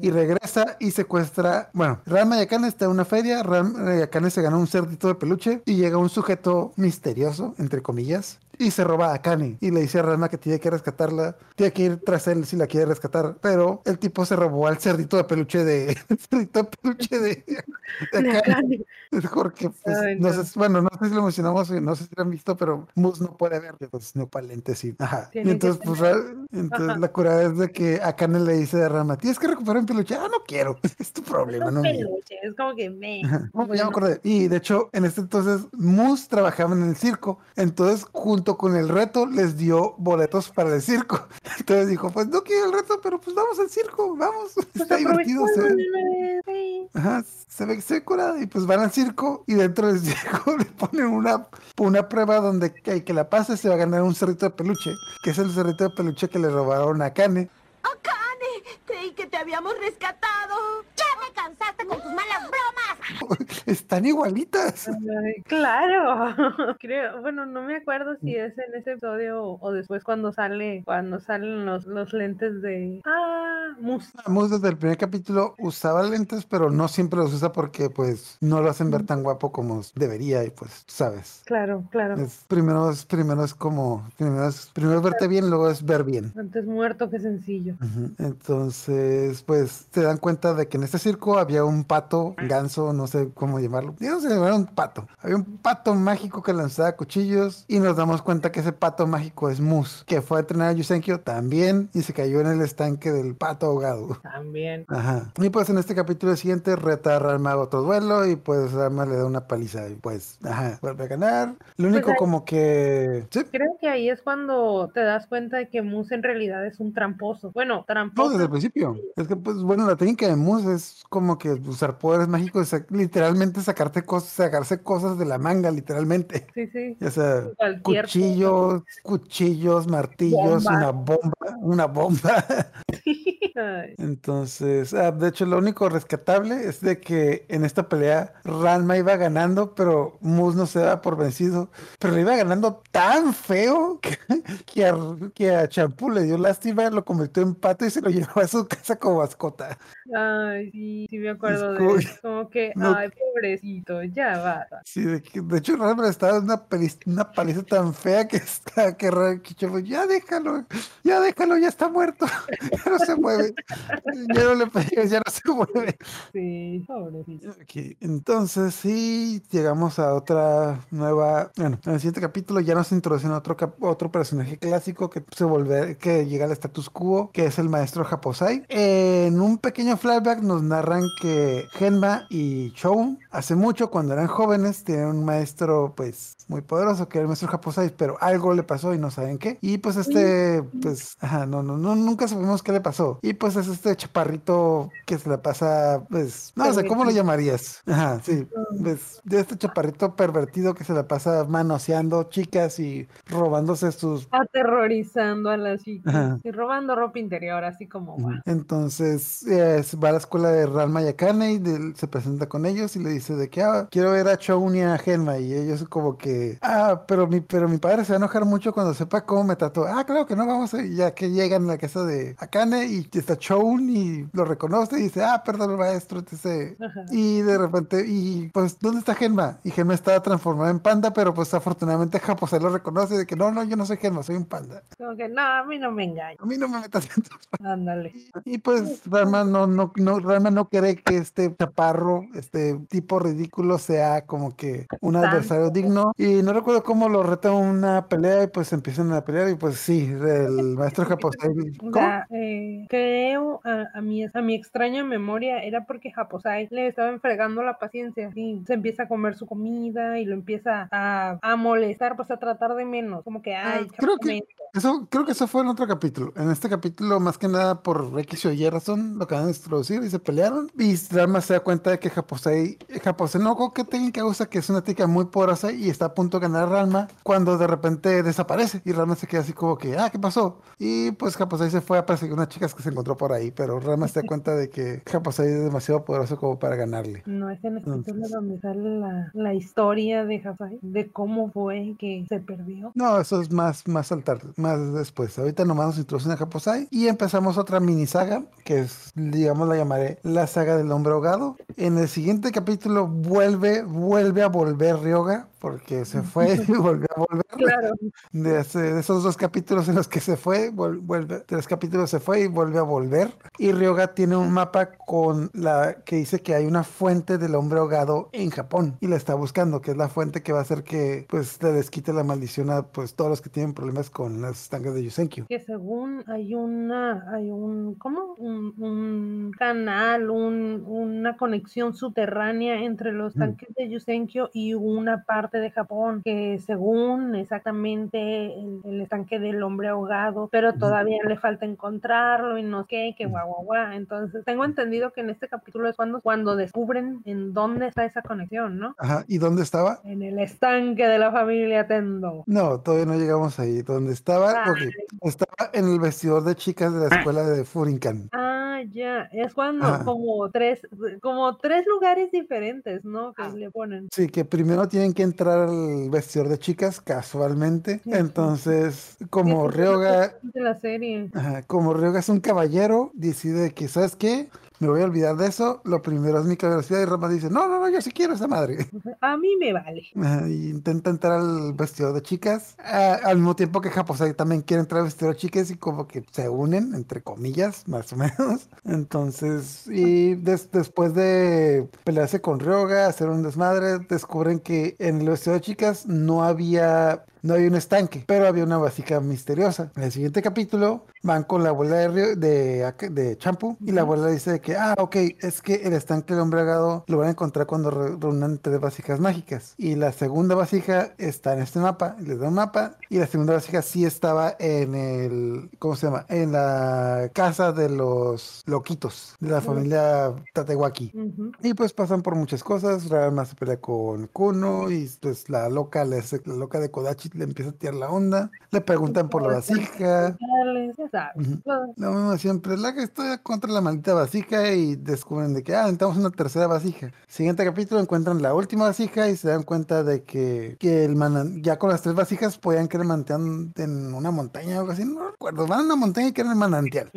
Y regresa y secuestra. Bueno, Rama y Akane está en una feria. Rama y Akane se ganó un cerdito de peluche. Y llega un sujeto misterioso, entre comillas, y se roba a Akane y le dice a Rama que tiene que rescatarla, tiene que ir tras él si la quiere rescatar, pero el tipo se robó al cerdito de peluche de el cerdito de peluche de, Akane. Porque, pues, no. sé, bueno, no sé si lo mencionamos, no sé si lo han visto, pero Mus no puede ver, pues no para lentes, sí. Ajá. Y entonces, pues, entonces la cura es de que Akane le dice a Rama, tienes que recuperar un peluche. Ah, no quiero, es tu problema, no.
Peluche, es como que me.
ya me acordé. Y de hecho, en este entonces, Mus trabajaba en el circo, entonces, junto con el reto les dio boletos para el circo. Entonces dijo, pues no quiero el reto, pero pues vamos al circo, vamos. Pues Está divertido. Se... Ajá, se ve, se ve curada y pues van al circo y dentro del circo le ponen una, una prueba donde el que la pase se va a ganar un cerrito de peluche, que es el cerrito de peluche que le robaron a Kane.
Creí que te habíamos rescatado. ¡Ya me cansaste con tus malas bromas!
Están igualitas.
claro. Creo, bueno, no me acuerdo si es en ese episodio o, después cuando sale, cuando salen los, los lentes de ah, Mus.
Ah, Mus desde el primer capítulo usaba lentes, pero no siempre los usa porque pues no lo hacen ver tan guapo como debería y pues sabes.
Claro, claro.
primero es primero es como primero es primero verte bien, luego es ver bien.
Antes muerto que sencillo.
Entonces, pues se dan cuenta de que en este circo había un pato, ganso, no sé cómo llamarlo. Digamos que era un pato. Había un pato mágico que lanzaba cuchillos y nos damos cuenta que ese pato mágico es Mus, que fue a entrenar a Yusenkyo también y se cayó en el estanque del pato ahogado.
También.
Ajá. Y pues en este capítulo siguiente reta a Rama a otro duelo y pues Rama le da una paliza y pues, ajá, vuelve a ganar. Lo único pues como que...
¿Sí? Creo que ahí es cuando te das cuenta de que Mus en realidad es un tramposo. Bueno, tramposo.
No, desde el principio. Es que pues bueno, la técnica de Mus es como que usar poderes mágicos, literalmente sacarte cosas, sacarse cosas de la manga, literalmente.
Sí, sí.
O sea, cuchillos, cuchillos, martillos, una bomba, una bomba. Entonces, ah, de hecho, lo único rescatable es de que en esta pelea Ranma iba ganando, pero Mus no se da por vencido. Pero le iba ganando tan feo que, a, que Champú le dio lástima, lo convirtió en pato y se lo llevó a su casa como mascota.
Ay, sí, sí me acuerdo de eso. Como que, ay, pobrecito, ya va.
Sí, de, de hecho, Ranma estaba en una, una paliza tan fea que está que, que ya déjalo, ya déjalo, ya está muerto, ya no se mueve. ya no le pegues, ya no se mueve.
Sí, pobrecito.
Okay. Entonces, sí, llegamos a otra nueva. Bueno, en el siguiente capítulo ya nos introducen otro, otro personaje clásico que se vuelve, que llega al status quo, que es el maestro Japosai. En un pequeño flashback nos narran que Genma y Chou, hace mucho, cuando eran jóvenes, tienen un maestro, pues, muy poderoso, que era el maestro Japosai, pero algo le pasó y no saben qué. Y pues este, pues, ajá, no, no, no, nunca sabemos qué le pasó. Y pues es este chaparrito que se la pasa, pues, no sé, ¿cómo lo llamarías? Ajá, sí, pues, de este chaparrito pervertido que se la pasa manoseando chicas y robándose sus...
Aterrorizando a las chicas y robando ropa interior, así como...
Entonces, eh, va a la escuela de Ranma y Akane y se presenta con ellos y le dice de que ah, quiero ver a Choun y a Genma y ellos como que ah, pero mi, pero mi padre se va a enojar mucho cuando sepa cómo me trató. Ah, claro que no, vamos a ya que llegan a la casa de Akane y está Choun y lo reconoce y dice, ah, perdón, maestro, etc. Y de repente, y pues, ¿dónde está Genma? Y Genma está transformada en panda, pero pues afortunadamente Japose lo reconoce de que no, no, yo no soy Genma, soy un panda.
Como que no, a mí no me engaña.
A mí no me metas en
Ándale.
Y, pues Rama no, no, no, Rama no cree que este chaparro, este tipo ridículo sea como que un adversario digno. Y no recuerdo cómo lo reta una pelea y pues empiezan a pelear y pues sí, el maestro Japosai.
Eh, creo a, mi, a mi extraña memoria era porque Japosai le estaba enfregando la paciencia y se empieza a comer su comida y lo empieza a, a molestar, pues a tratar de menos, como que, ah, ay,
creo que eso, creo que eso fue en otro capítulo. En este capítulo, más que nada por X o Y razón, lo acaban de introducir y se pelearon. Y Rama se da cuenta de que Japosei, Japosei no, ¿qué técnica usa? Que es una técnica muy poderosa y está a punto de ganar a Rama cuando de repente desaparece. Y Rama se queda así como que, ah, ¿qué pasó? Y pues Japosei se fue a perseguir unas chicas que se encontró por ahí, pero Rama se da cuenta de que Japosei es demasiado poderoso como para ganarle.
No es en el capítulo donde sale la, la historia de Japosei, de cómo fue que se perdió.
No, eso es más, más al tarde más después. Ahorita nomás nos introducen a Japosai y empezamos otra mini saga que es, digamos, la llamaré la saga del hombre ahogado. En el siguiente capítulo vuelve, vuelve a volver Ryoga porque se fue y volvió a volver.
Claro.
De, esos dos capítulos en los que se fue, vuelve, tres capítulos se fue y vuelve a volver. Y Ryoga tiene un mapa con la que dice que hay una fuente del hombre ahogado en Japón y la está buscando, que es la fuente que va a hacer que pues le desquite la maldición a pues todos los que tienen problemas con las estanques de Yusenkyu.
Que según hay una, hay un, ¿cómo? Un, canal, un, una conexión subterránea entre los tanques de Yusenkyu y una parte de Japón, que según exactamente el, estanque del hombre ahogado, pero todavía le falta encontrarlo y no sé qué, guau, guau, guau. Entonces, tengo entendido que en este capítulo es cuando, cuando descubren en dónde está esa conexión, ¿no?
Ajá, ¿y dónde estaba?
En el estanque de la familia Tendo.
No, todavía no llegamos ahí. ¿Dónde estaba? Estaba en el vestidor de chicas de la escuela de Furinkan.
Ah, ya. Es cuando como tres, como tres lugares diferentes, ¿no? Que ah. le ponen.
Sí, que primero tienen que entrar al vestidor de chicas casualmente. Entonces, como Ryoga. como Ryoga es un caballero, decide que, ¿sabes qué? Me voy a olvidar de eso. Lo primero es mi curiosidad y Rama dice, no, no, no, yo sí quiero esa madre.
A mí me vale.
intenta entrar al vestidor de chicas. al mismo tiempo que Japosai también quiere entrar al vestidor de chicas y como que se unen, entre comillas, más o menos. Entonces, y después de pelearse con Ryoga, hacer un desmadre, descubren que en el vestidor de chicas no había no había un estanque, pero había una vasija misteriosa. En el siguiente capítulo van con la abuela de, de, de Champu y la abuela dice que, ah, ok, es que el estanque del agado lo van a encontrar cuando reúnan tres vasijas mágicas. Y la segunda vasija está en este mapa, les da un mapa, y la segunda vasija sí estaba en el, ¿cómo se llama? En la casa de los loquitos, de la familia Tatewaki. Y pues pasan por muchas cosas, más se pelea con Kuno y pues la loca, la loca de Kodachi le empieza a tirar la onda, le preguntan por la vasija. Lo mismo siempre, la que estoy contra la maldita vasija y descubren de que, ah, necesitamos una tercera vasija. Siguiente capítulo encuentran la última vasija y se dan cuenta de que, que el manan, ya con las tres vasijas podían querer mantener en una montaña o algo así, no recuerdo, van a una montaña y quieren el manantial.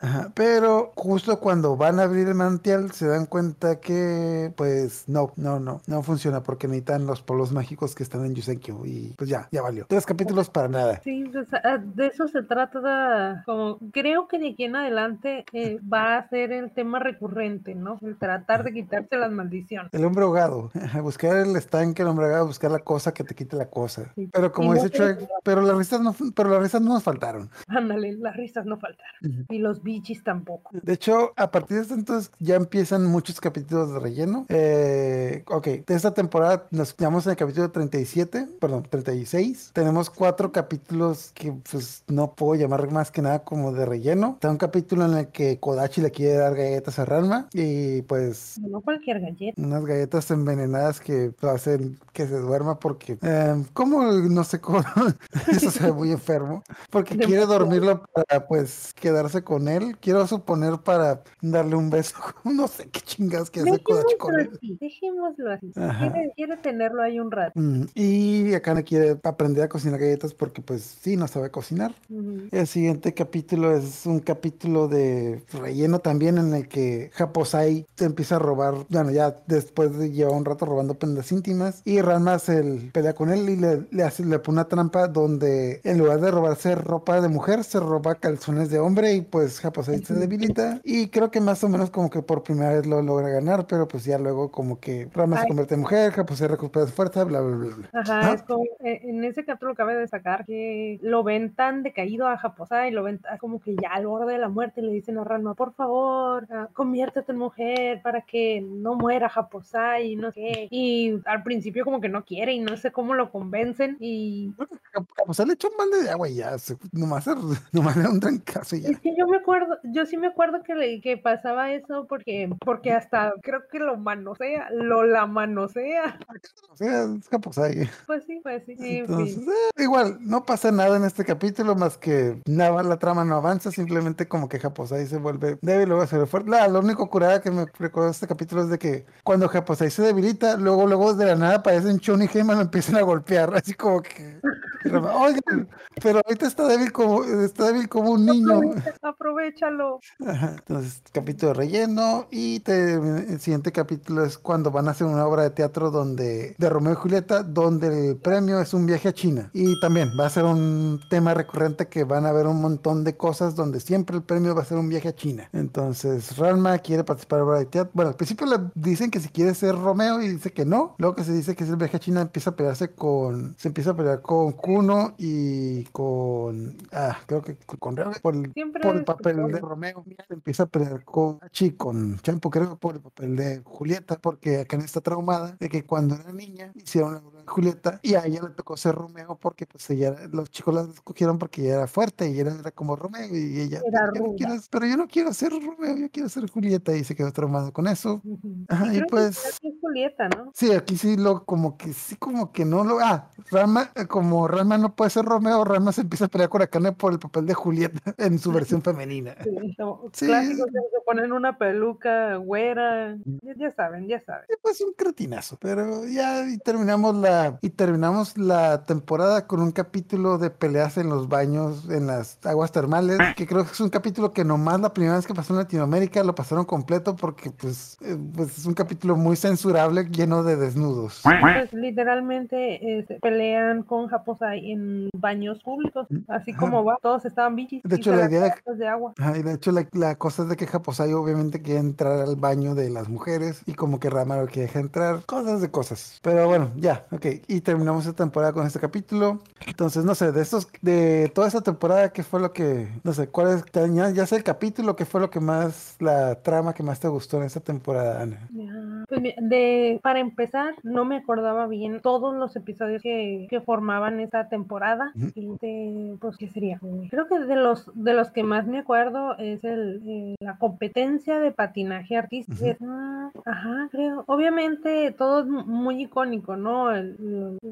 Ajá, pero justo cuando van a abrir el manantial se dan cuenta que, pues, no, no, no, no funciona porque necesitan los polos mágicos que están en Yusenkyo y pues ya, ya valió. Tres capítulos para nada.
Sí, pues, ah, de eso se trata, como creo que de aquí en adelante eh, va a ser el tema recurrente, ¿no? El tratar de quitarse las maldiciones.
El hombre ahogado, buscar el estanque, el hombre ahogado, buscar la cosa que te quite la cosa. Pero como dice Chuck, pero las risas no, pero las risas no nos faltaron.
Ándale, las risas no faltaron. Y los bichis tampoco.
De hecho, a partir de este entonces ya empiezan muchos capítulos de relleno. Eh, ok, de esta temporada nos quedamos en el capítulo 37, perdón, 36 tenemos cuatro capítulos que pues no puedo llamar más que nada como de relleno. Está un capítulo en el que Kodachi le quiere dar galletas a Ranma y pues...
No cualquier galleta.
Unas galletas envenenadas que hacen que se duerma porque... Eh, ¿Cómo? No sé cómo. Eso se ve muy enfermo. Porque quiere dormirlo para pues quedarse con él. Quiero suponer para darle un beso. no sé qué chingados que hace Kodachi con él.
Dejémoslo así. Quiere, tenerlo ahí un rato.
Mm, y Akane quiere aprender a cocinar galletas porque pues sí, no sabe cocinar. El siguiente capítulo es un capítulo de relleno también en el que Japosai se empieza a robar, bueno, ya después de llevar un rato robando prendas íntimas y Ranma se pelea con él y le, le, hace, le pone una trampa donde en lugar de robarse ropa de mujer, se roba calzones de hombre y pues Japosai se debilita y creo que más o menos como que por primera vez lo logra ganar, pero pues ya luego como que Ranma se convierte en mujer, Japosai recupera su fuerza, bla, bla, bla.
Ajá, es como, eh, en ese capítulo cabe destacar que lo ven tan decaído a Japosai, lo ven como que ya al borde de la muerte y le dicen a Ranma, por favor, ah, conviértete en mujer para que no muera Japosai, no sé. Y al principio como que no quiere y no sé cómo lo convencen y...
Japosai le echó un balde de agua y ya, nomás, nomás era un trancazo y ya.
Es que yo me acuerdo, yo sí me acuerdo que, le, que pasaba eso porque, porque hasta creo que lo manosea, lo la manosea.
O sea, es Japosai.
Pues sí, pues sí.
Entonces, eh, igual, no pasa nada en este capítulo más que nada, la trama no avanza, simplemente como que Japosai se vuelve débil, luego se ve fuerte. La, lo único curada que me recuerdo de este capítulo es de que cuando Japosai se debilita, luego, luego de la nada aparecen Chun y Heyman lo empiezan a golpear, así como que. Oigan, pero ahorita está débil como, está débil como un niño.
Aprovechalo.
entonces, capítulo de relleno. Y el siguiente capítulo es cuando van a hacer una obra de teatro donde de Romeo y Julieta, donde el premio es un viaje a China. Y también va a ser un tema recurrente que van a ver un montón de cosas donde siempre el premio va a ser un viaje a China. Entonces, Ranma quiere participar en teatro. Bueno, al principio le dicen que si quiere ser Romeo y dice que no. Luego que se dice que es el viaje a China, empieza a pelearse con. Se empieza a pelear con Kuno y con. Ah, creo que con por el, por el papel de Romeo. Se empieza a pelear con Chi, con Champo, creo, por el papel de Julieta, porque acá está traumada de que cuando era niña hicieron la Julieta y a ella le tocó ser Romeo porque pues ella, los chicos la escogieron porque ella era fuerte y era, era como Romeo y ella, pero yo no quiero ser Romeo, yo quiero ser Julieta y se quedó traumado con eso. Ajá, y, pues...
Julieta, ¿no?
Sí, aquí sí lo, como que sí, como que no lo... Ah, Rama, eh, como Rama no puede ser Romeo, Rama se empieza a pelear con Akane por el papel de Julieta en su versión femenina.
Sí, Clásicos se ponen una peluca güera, ya, saben, ya saben.
Pues un cretinazo, pero ya terminamos la y terminamos la temporada con un capítulo de peleas en los baños, en las aguas termales, que creo que es un capítulo que nomás la primera vez que pasó en Latinoamérica lo pasaron completo porque pues, eh, pues es un capítulo muy censurable lleno de desnudos.
Pues literalmente este, pelean con Japosai en baños públicos, así como va, todos estaban bichis.
De hecho, la idea de, agua. de hecho, la, cosa es de que Japosai obviamente quiere entrar al baño de las mujeres y como que Rama lo quiere entrar, cosas de cosas. Pero bueno, ya, ok y terminamos esta temporada con este capítulo. Entonces, no sé, de estos, de toda esta temporada, ¿qué fue lo que, no sé, cuál es, ya, ya sé el capítulo, qué fue lo que más, la trama que más te gustó en esta temporada, Ana?
Pues de, para empezar, no me acordaba bien todos los episodios que, que formaban esta temporada. Y de, pues, ¿qué sería? Creo que de los, de los que más me acuerdo es el, eh, la competencia de patinaje artístico. ajá, creo. Obviamente todo es muy icónico, ¿no? El,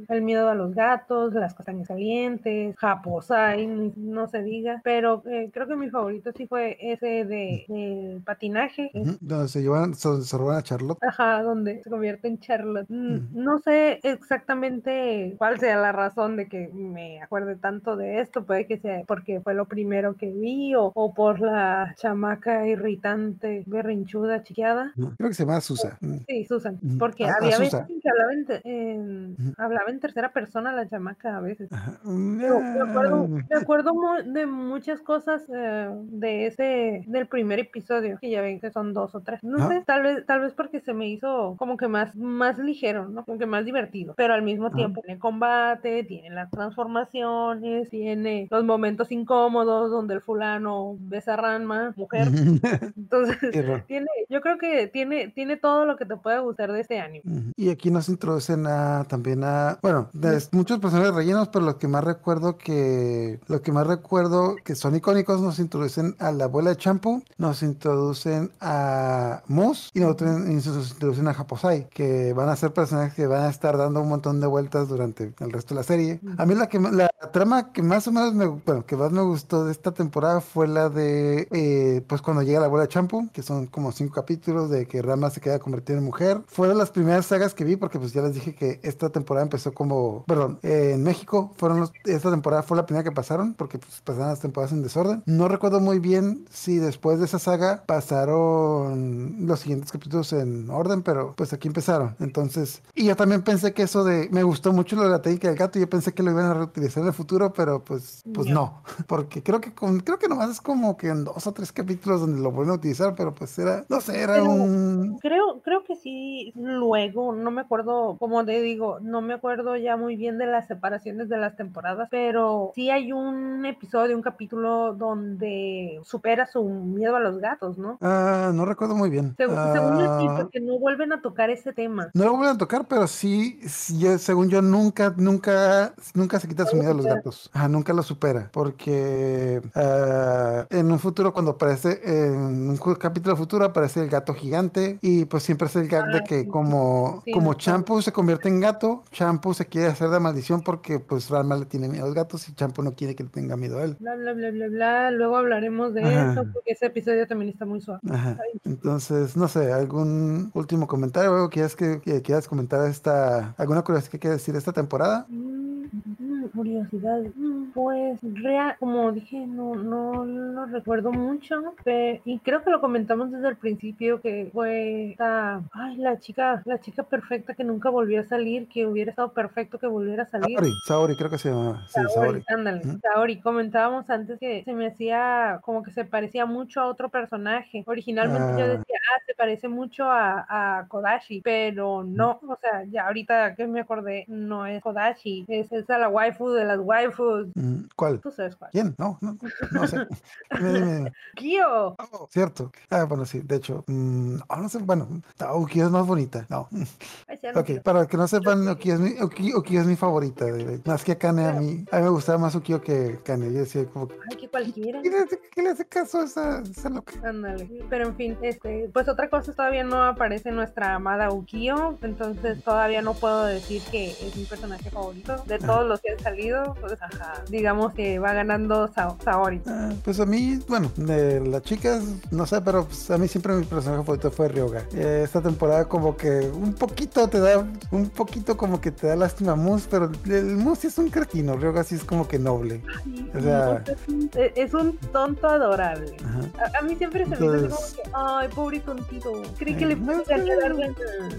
el miedo a los gatos, las castañas calientes, Japosai, no se diga, pero eh, creo que mi favorito sí fue ese de, patinaje.
Donde se llevan, se, roban a Charlotte.
Ajá, donde se convierte en Charlotte. Mm, no sé exactamente cuál sea la razón de que me acuerde tanto de esto, puede que sea porque fue lo primero que vi o, por la chamaca irritante, berrinchuda, chiqueada.
Creo que se llama Susan.
Sí, Susan, porque había veces que hablaba en, hablaba en tercera persona la chamaca a veces. me, acuerdo, me acuerdo de muchas cosas eh, de ese, del primer episodio, que ya ven que son dos o tres. No ah. sé, tal vez, tal vez porque se me hizo como que más, más ligero, ¿no? Como que más divertido. Pero al mismo tiempo tiene combate, tiene las transformaciones, tiene los momentos incómodos donde el fulano besa a Ranma, mujer. Entonces, tiene, yo creo que tiene, tiene todo lo que te puede gustar de este anime.
Y aquí nos introducen a también a, bueno, de muchos personajes rellenos, pero lo que más recuerdo que, lo que más recuerdo que son icónicos nos introducen a la abuela de Champu, nos introducen a Moose y nos introducen introducen a Japosai, que van a ser personajes que van a estar dando un montón de vueltas durante el resto de la serie. A mí la que la trama que más o menos me, bueno, que más me gustó de esta temporada fue la de, eh, pues cuando llega la abuela de Champu, que son como cinco capítulos de que Rama se queda convertida en mujer. Fueron las primeras sagas que vi porque pues ya les dije que esta temporada empezó como, perdón, en México fueron los, esta temporada fue la primera que pasaron porque pues pasaron las temporadas en desorden. No recuerdo muy bien si después de esa saga pasaron los siguientes capítulos en orden, pero pues aquí empezaron. Entonces, y yo también pensé que eso de, me gustó mucho lo de la técnica del gato, yo pensé que lo iban a reutilizar en el futuro, pero pues, pues no, porque creo que con, creo que nomás es como que en dos o tres capítulos donde lo vuelven a utilizar, pero pues era, no sé, era un...
Creo, creo que sí, luego, no me acuerdo, como te digo, no me acuerdo ya muy bien de las separaciones de las temporadas, pero sí hay un episodio, un capítulo donde supera su miedo a los gatos, ¿no?
Ah, no recuerdo muy bien.
según yo sí, ah. porque no vuelven a tocar ese tema.
No lo vuelven a tocar, pero sí, según yo, nunca, nunca, nunca se quita su miedo a los gatos. Ajá, nunca lo supera, porque ah, en un futuro, cuando aparece, en un capítulo futuro, aparece el gato gigante y pues siempre es el gag de ah, que como, como Champu se convierte en gato, Champu se quiere hacer de maldición porque pues Rama le tiene miedo a los gatos y Champu no quiere que le tenga miedo a él.
Bla, bla, bla, bla, bla. Luego hablaremos de eso porque ese episodio también está muy suave.
Entonces, no sé, algún último comentario, algo que que, quieras comentar esta, alguna curiosidad que quieras decir de esta temporada.
Mm, curiosidad, mm, pues real, como dije, no, no lo recuerdo mucho, y creo que lo comentamos desde el principio que fue esta, ay, la chica, la chica perfecta que nunca volvió a salir, que hubiera estado perfecto que volviera a salir.
Saori, Saori creo que se llama. Sí, Saori,
ándale, Saori, comentábamos antes que se me hacía como que se parecía mucho a otro personaje. Originalmente yo ah. decía, ah, se parece mucho a, a Kodashi, pero no, o sea, ya ahorita que me acordé, no es Kodashi, es esa la waifu de las waifus.
Mm, ¿Cuál?
¿Tú sabes cuál?
¿Quién? No, no, no sé.
Kyo.
Oh, cierto. Ah, bueno, sí, de hecho, mmm, no sé, bueno, Kyo es más bonita, no. ok, para que no sepan, Kyo es mi, es mi favorita, más que Kane, a mí, a mí me gustaba más Ukio que Kane, yo decía como...
Ay, que cualquiera.
¿Qué le, hace caso a esa, esa loca?
Ándale, pero en fin, este, pues otra cosa todavía no aparece nuestra amada Ukio, entonces todavía no puedo decir que es mi personaje favorito. De todos los que han salido, pues ajá, digamos que va ganando Saori.
Ah, pues a mí, bueno, de las chicas, no sé, pero pues a mí siempre mi personaje favorito fue Ryoga. Eh, esta temporada como que un poquito te da, un poquito como que te da lástima a Mus, pero el Mus es un cretino, Ryoga sí es como que noble. o sea,
es, un, tonto adorable. A, mí siempre se me dice como que, ay, pobre tontito, creí que le puede quedar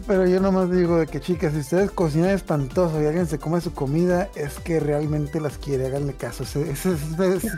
pero yo nomás digo de que chicas, si ustedes cocinan espantoso y alguien se come su comida, es que realmente las quiere, háganle caso. Ese, es,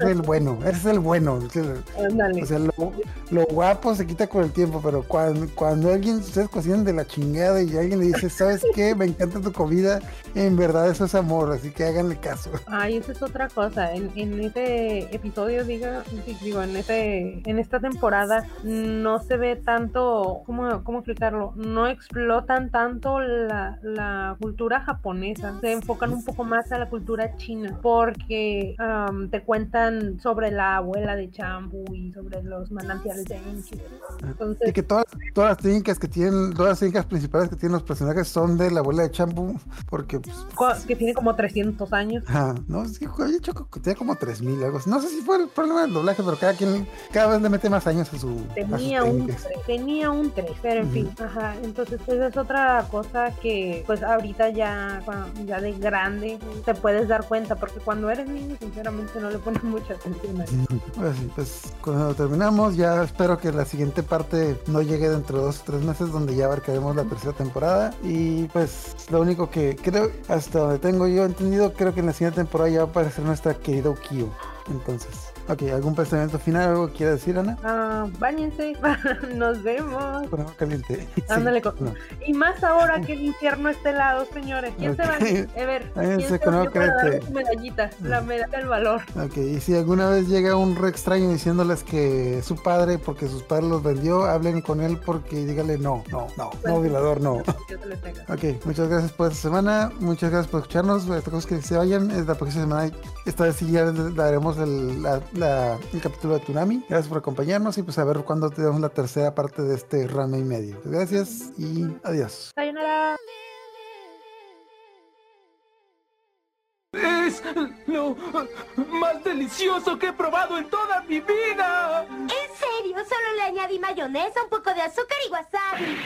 el bueno, ese es el bueno. O sea, lo, guapo se quita con el tiempo, pero cuando, cuando alguien, ustedes cocinan de la chingada y alguien le dice, ¿sabes qué? Me encanta tu comida, en verdad eso es amor, así que háganle caso.
Ay, eso es otra cosa. En, en este episodio, diga, digo, en, este, en esta temporada no se ve tanto, ¿cómo, cómo explicarlo? No explotan tanto la, la, cultura japonesa, se enfocan un poco más a la cultura china, porque te cuentan sobre la abuela de Chambu y sobre los manantiales de Enchi.
Entonces, y que todas, todas las técnicas que tienen, todas las técnicas principales que tienen los personajes son de la abuela de Chambu, porque
pues, que tiene como 300 años.
no, es que he dicho que tiene como 3000 algo. No sé si fue el problema del doblaje, pero cada quien cada vez le mete más años a su
tenía un 3, tenía un 3, pero en fin, ajá, entonces esa es otra cosa que pues ahorita ya, ya de grande te dar cuenta, porque cuando eres niño sinceramente no le pones mucha atención a.
Pues pues cuando terminamos ya espero que la siguiente parte no llegue dentro de dos o tres meses donde ya abarcaremos la tercera temporada y pues lo único que creo, hasta donde tengo yo entendido, creo que en la siguiente temporada ya va a aparecer nuestra querida Ukio. Entonces, Ok, ¿algún pensamiento final? ¿Algo que quiera decir, Ana?
Ah, bañense, nos vemos.
Con agua caliente.
Ándale, y más ahora que el infierno está helado, señores. ¿Quién se va a ver? ¿quién se
con agua caliente.
medallita, la medalla del valor.
Ok, y si alguna vez llega un re extraño diciéndoles que su padre, porque sus padres los vendió, hablen con él porque dígale no, no, no, no, violador, no. ok, muchas gracias por esta semana, muchas gracias por escucharnos. Que se vayan, es la próxima semana, esta vez sí ya daremos el, la el capítulo de Tsunami. Gracias por acompañarnos y pues a ver cuándo tenemos la tercera parte de este rama y medio. Gracias y adiós.
Sayonara.
Es lo más delicioso que he probado en toda mi vida.
¿En serio? Solo le añadí mayonesa, un poco de azúcar y wasabi.